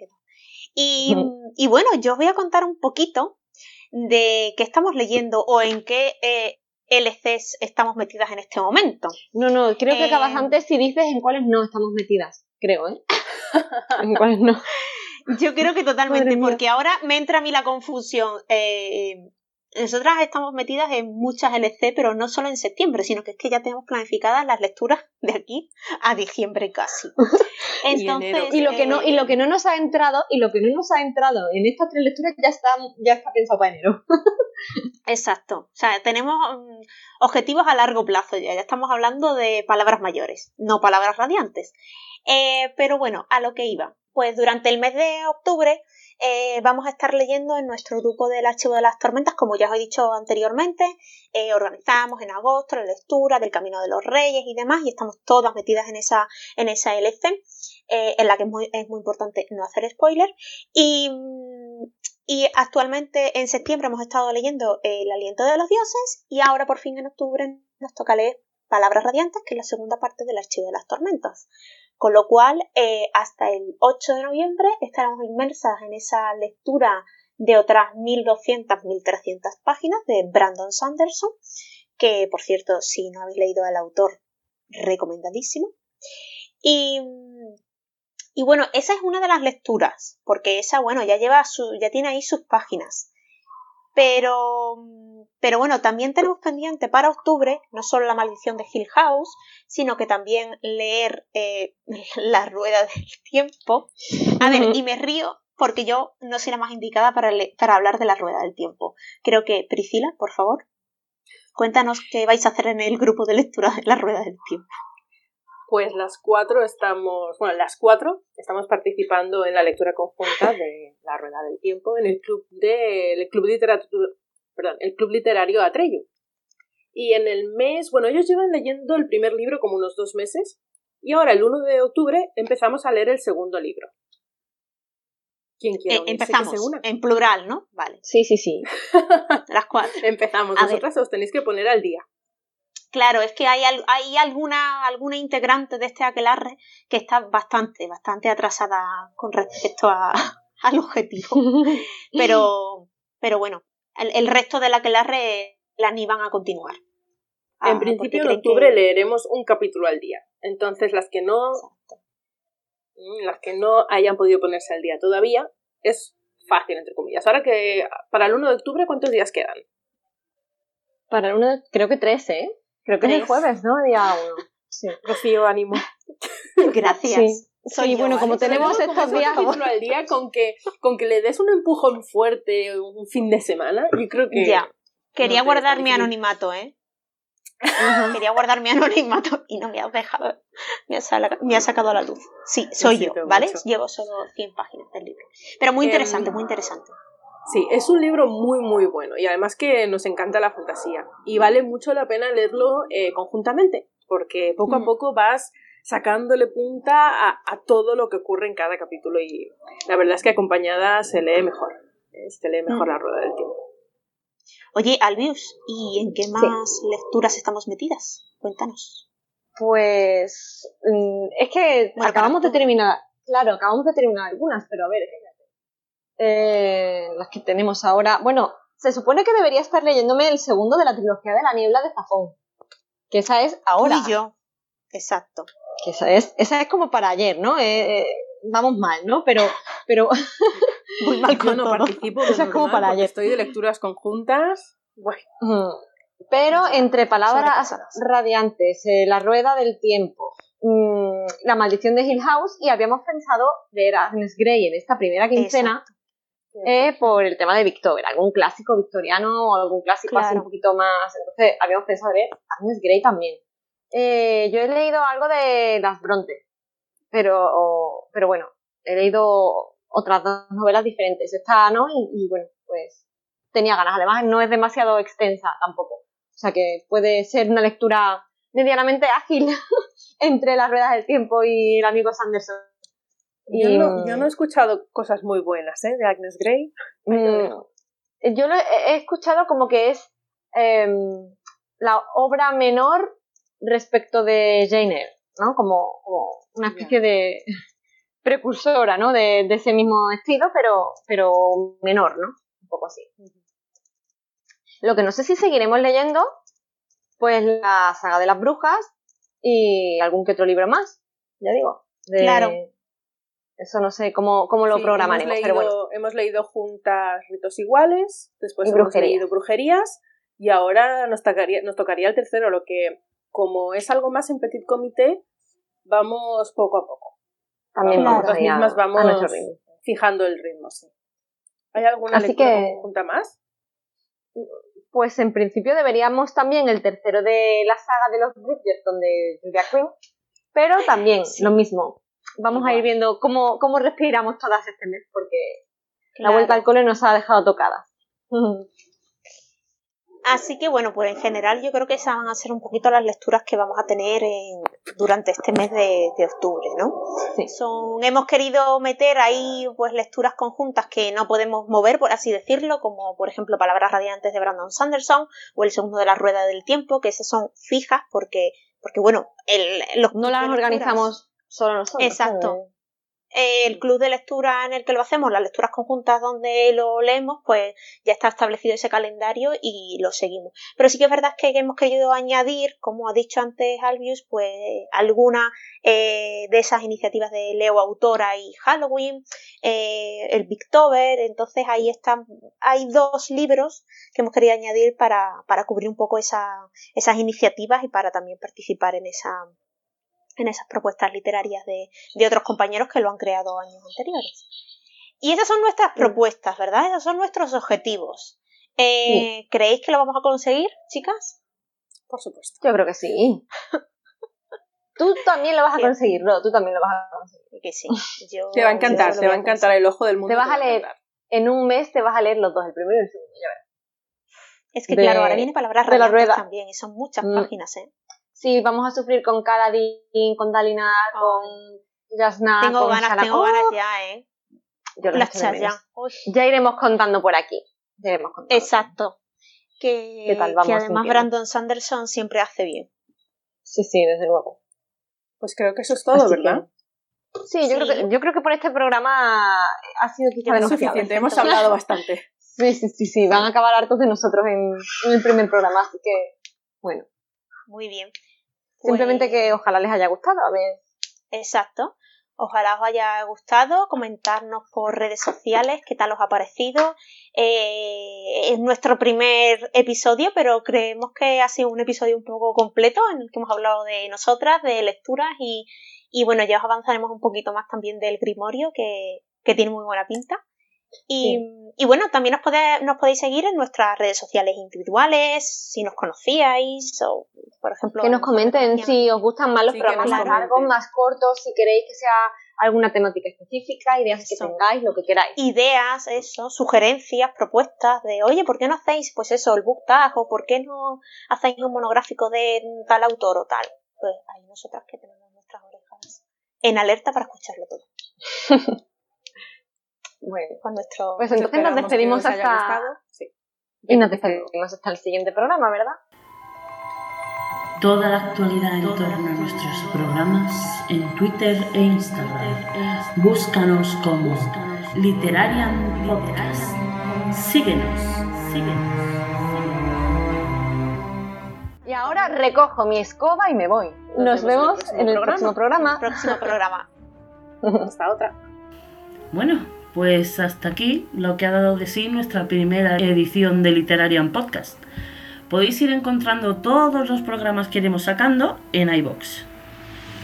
Y, y, bueno, yo os voy a contar un poquito de qué estamos leyendo o en qué eh, LCs estamos metidas en este momento. No, no, creo que acabas eh, antes si dices en cuáles no estamos metidas, creo, ¿eh? Yo creo que totalmente, porque ahora me entra a mí la confusión. Eh, nosotras estamos metidas en muchas LC, pero no solo en septiembre, sino que es que ya tenemos planificadas las lecturas de aquí a diciembre casi. [laughs] Entonces, y, lo que no y lo que no nos ha entrado y lo que no nos ha entrado en estas tres lecturas ya está ya está pensado para enero. [laughs] Exacto. O sea, tenemos mm, objetivos a largo plazo ya. Ya estamos hablando de palabras mayores, no palabras radiantes. Eh, pero bueno, a lo que iba. Pues durante el mes de octubre eh, vamos a estar leyendo en nuestro grupo del Archivo de las Tormentas, como ya os he dicho anteriormente. Eh, organizamos en agosto la lectura del Camino de los Reyes y demás, y estamos todas metidas en esa, en esa LC, eh, en la que es muy, importante no hacer spoiler. Y, y actualmente en septiembre hemos estado leyendo El Aliento de los Dioses, y ahora por fin en octubre nos toca leer Palabras Radiantes, que es la segunda parte del Archivo de las Tormentas. Con lo cual, eh, hasta el 8 de noviembre estaremos inmersas en esa lectura de otras 1200, 1300 páginas de Brandon Sanderson, que por cierto, si no habéis leído al autor, recomendadísimo. Y, y bueno, esa es una de las lecturas, porque esa, bueno, ya lleva su, ya tiene ahí sus páginas. Pero, pero bueno, también tenemos pendiente para octubre no solo La maldición de Hill House, sino que también leer eh, [laughs] La rueda del tiempo. A ver, y me río porque yo no soy la más indicada para, para hablar de La rueda del tiempo. Creo que, Priscila, por favor, cuéntanos qué vais a hacer en el grupo de lectura de La rueda del tiempo. Pues las cuatro estamos, bueno, las cuatro estamos participando en la lectura conjunta de La Rueda del Tiempo en el club de, el club literatura, perdón, el club literario Atreyu. Y en el mes, bueno, ellos llevan leyendo el primer libro como unos dos meses y ahora el 1 de octubre empezamos a leer el segundo libro. ¿Quién quiere eh, empezamos en plural, ¿no? Vale. Sí, sí, sí. Las cuatro. [laughs] Empezamos. Vosotras os tenéis que poner al día. Claro, es que hay, hay alguna, alguna integrante de este aquelarre que está bastante, bastante atrasada con respecto a, [laughs] al objetivo. [laughs] Pero, pero bueno, el, resto del aquelarre las ni van a continuar. en ah, principio en octubre leeremos un capítulo al día. Entonces las que no. Mm, las que no hayan podido ponerse al día todavía, es fácil, entre comillas. Ahora que para el 1 de octubre, ¿cuántos días quedan? Para el 1 creo que 13, ¿eh? Creo que es el jueves, ¿no? Día uno. Sí. Rocío, ánimo. [laughs] Gracias. Soy bueno, como tenemos estos días. al día con que, con que le des un empujón fuerte un fin de semana, yo creo que. Ya. Quería no guardar mi anonimato, ¿eh? Quería guardar mi anonimato y no me has dejado. Me has, me has sacado a la luz. Sí, soy yo, ¿vale? mucho. Llevo solo 100 páginas del libro. Pero muy Em, interesante, muy interesante. Sí, es un libro muy, muy bueno y además que nos encanta la fantasía y vale mucho la pena leerlo eh, conjuntamente porque poco a poco vas sacándole punta a, a todo lo que ocurre en cada capítulo y la verdad es que acompañada se lee mejor, eh, se lee mejor Mm. la rueda del tiempo. Oye, Albius, ¿y en qué más lecturas estamos metidas? Cuéntanos. Pues mm, es que Bueno, acabamos de terminar, claro, acabamos de terminar algunas, pero a ver. Eh, las que tenemos ahora, bueno, se supone que debería estar leyéndome el segundo de la trilogía de la niebla de Zafón, que esa es ahora, y yo. Exacto. que esa es, esa es como para ayer, ¿no? Eh, eh, vamos mal, ¿no? Pero, pero [laughs] Muy mal [laughs] Yo no todo. participo, Eso es como para ayer. estoy de lecturas conjuntas. Bueno. Pero entre palabras radiantes, la rueda del tiempo, mm, la maldición de Hill House, y habíamos pensado ver a Agnes Grey en esta primera quincena eh, por el tema de Victoria, algún clásico victoriano o algún clásico así un poquito más. Entonces habíamos pensado ver Agnes Grey también. Eh, yo he leído algo de las Bronte, pero, pero bueno, he leído otras dos novelas diferentes. Esta no, y, y bueno, pues tenía ganas. Además, no es demasiado extensa tampoco. O sea que puede ser una lectura medianamente ágil [laughs] entre las ruedas del tiempo y el amigo Sanderson. Yo Y, no, yo no he escuchado cosas muy buenas ¿eh? de Agnes Grey. Mm, yo lo he, he escuchado como que es em, la obra menor respecto de Jane Eyre, ¿no? Como, como una especie de [laughs] precursora, ¿no? De, de ese mismo estilo, pero, pero menor, ¿no? Un poco así. Lo que no sé si seguiremos leyendo, pues la saga de las brujas y algún que otro libro más, ya digo. de- Claro. Eso no sé cómo, cómo lo Sí, programaremos, hemos pero leído, bueno. hemos leído juntas ritos iguales, después Y hemos leído brujerías y ahora nos tocaría, nos tocaría el tercero, lo que como es algo más en petit comité, vamos poco a poco. También Vamos, mismas a vamos fijando el ritmo, sí. ¿Hay alguna Así lectura que- conjunta más? Pues en principio deberíamos también el tercero de la saga de los Bridgerton de Julia Quinn, pero también Sí. lo mismo. Vamos a ir viendo cómo, cómo respiramos todas este mes, porque la vuelta al cole nos ha dejado tocadas. Así que bueno, pues en general yo creo que esas van a ser un poquito las lecturas que vamos a tener en- durante este mes de, de octubre, ¿no? Sí. Son, hemos querido meter ahí pues lecturas conjuntas que no podemos mover, por así decirlo, como por ejemplo Palabras Radiantes de Brandon Sanderson o el segundo de la Rueda del Tiempo, que esas son fijas porque, porque bueno, el, los No las lecturas- organizamos solo nosotros. Exacto. ¿sabes? eh, el club de lectura en el que lo hacemos, las lecturas conjuntas donde lo leemos, pues ya está establecido ese calendario y lo seguimos. Pero sí que es verdad que hemos querido añadir, como ha dicho antes Albius, pues alguna eh, de esas iniciativas de Leo Autora y Halloween, eh, el Victober, entonces ahí están, hay dos libros que hemos querido añadir para, para cubrir un poco esa- esas iniciativas y para también participar en esa en esas propuestas literarias de, de otros compañeros que lo han creado años anteriores. Y esas son nuestras propuestas, ¿verdad? Esos son nuestros objetivos. Eh, ¿Creéis que lo vamos a conseguir, chicas? Por supuesto. Yo creo que sí. [laughs] Tú también lo vas a conseguir, Ro, tú también lo vas a conseguir. Que sí. [laughs] Yo, Te va a encantar, te va a encantar el ojo del mundo. Te vas va a leer. encantar. En un mes te vas a leer los dos, el primero y el segundo, ya verás. Es que de- claro, ahora viene palabras de la rueda. también y son muchas Mm. páginas, ¿eh? Sí, vamos a sufrir con Kaladin, con Dalinar, con Jasna, tengo con ganas, tengo ¡Oh! ganas ya, ¿eh? Yo los Las. Uy. Ya iremos contando por aquí. Ya iremos contando. Exacto. Que, ¿Qué tal vamos que además? Brandon Sanderson siempre hace bien. Sí, sí, desde luego. Pues creo que eso es todo, Así ¿verdad? Sí, yo, Sí. Creo que, yo creo que por este programa ha sido quizá Ya demasiado. suficiente, hemos hablado [laughs] bastante. Sí, sí, sí, sí, van a acabar hartos de nosotros en, en el primer programa, así que, bueno, Muy bien. Simplemente Pues- que ojalá les haya gustado, a ver. Exacto. Ojalá os haya gustado, comentarnos por redes sociales qué tal os ha parecido. Eh, es nuestro primer episodio, pero creemos que ha sido un episodio un poco completo en el que hemos hablado de nosotras, de lecturas y, y bueno, ya os avanzaremos un poquito más también del Grimorio, que, que tiene muy buena pinta. Y, y bueno, también nos, podéis, nos podéis seguir en nuestras redes sociales individuales, si nos conocíais, o por ejemplo... Que nos comenten si os gustan más los Sí, programas largos, más cortos, si queréis que sea alguna temática específica, ideas que tengáis, lo que queráis. ideas, eso, sugerencias, propuestas de, oye, ¿por qué no hacéis, pues eso, el book tag o por qué no hacéis un monográfico de tal autor o tal? Pues hay nosotras que tenemos nuestras orejas en alerta para escucharlo todo. [laughs] Bueno, Con nuestro... pues entonces nos despedimos hasta... Sí. Y nos despedimos hasta el siguiente programa, ¿verdad? Toda la actualidad en torno a nuestros programas en Twitter e Instagram. Búscanos como Literarian Podcast. Síguenos, síguenos. Y ahora recojo mi escoba y me voy. Nos, Nos vemos vemos en el próximo programa. próximo programa. [laughs] Hasta otra. Bueno, pues hasta aquí lo que ha dado de sí nuestra primera edición de Literarian Podcast. Podéis ir encontrando todos los programas que iremos sacando en iBox.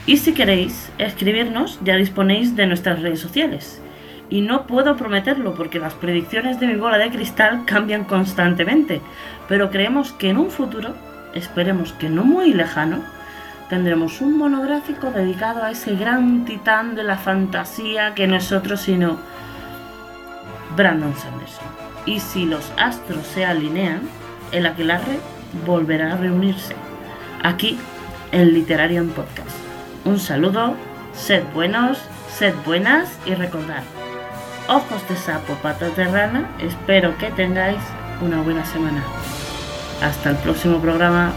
Y si queréis escribirnos, ya disponéis de nuestras redes sociales. Y no puedo prometerlo porque las predicciones de mi bola de cristal cambian constantemente, pero creemos que en un futuro, esperemos que no muy lejano, tendremos un monográfico dedicado a ese gran titán de la fantasía que no es otro sino Brandon Sanderson. Y si los astros se alinean, el aquelarre volverá a reunirse aquí en Literarian Podcast. Un saludo, sed buenos, sed buenas y recordad, ojos de sapo, patas de rana, espero que tengáis una buena semana. Hasta el próximo programa.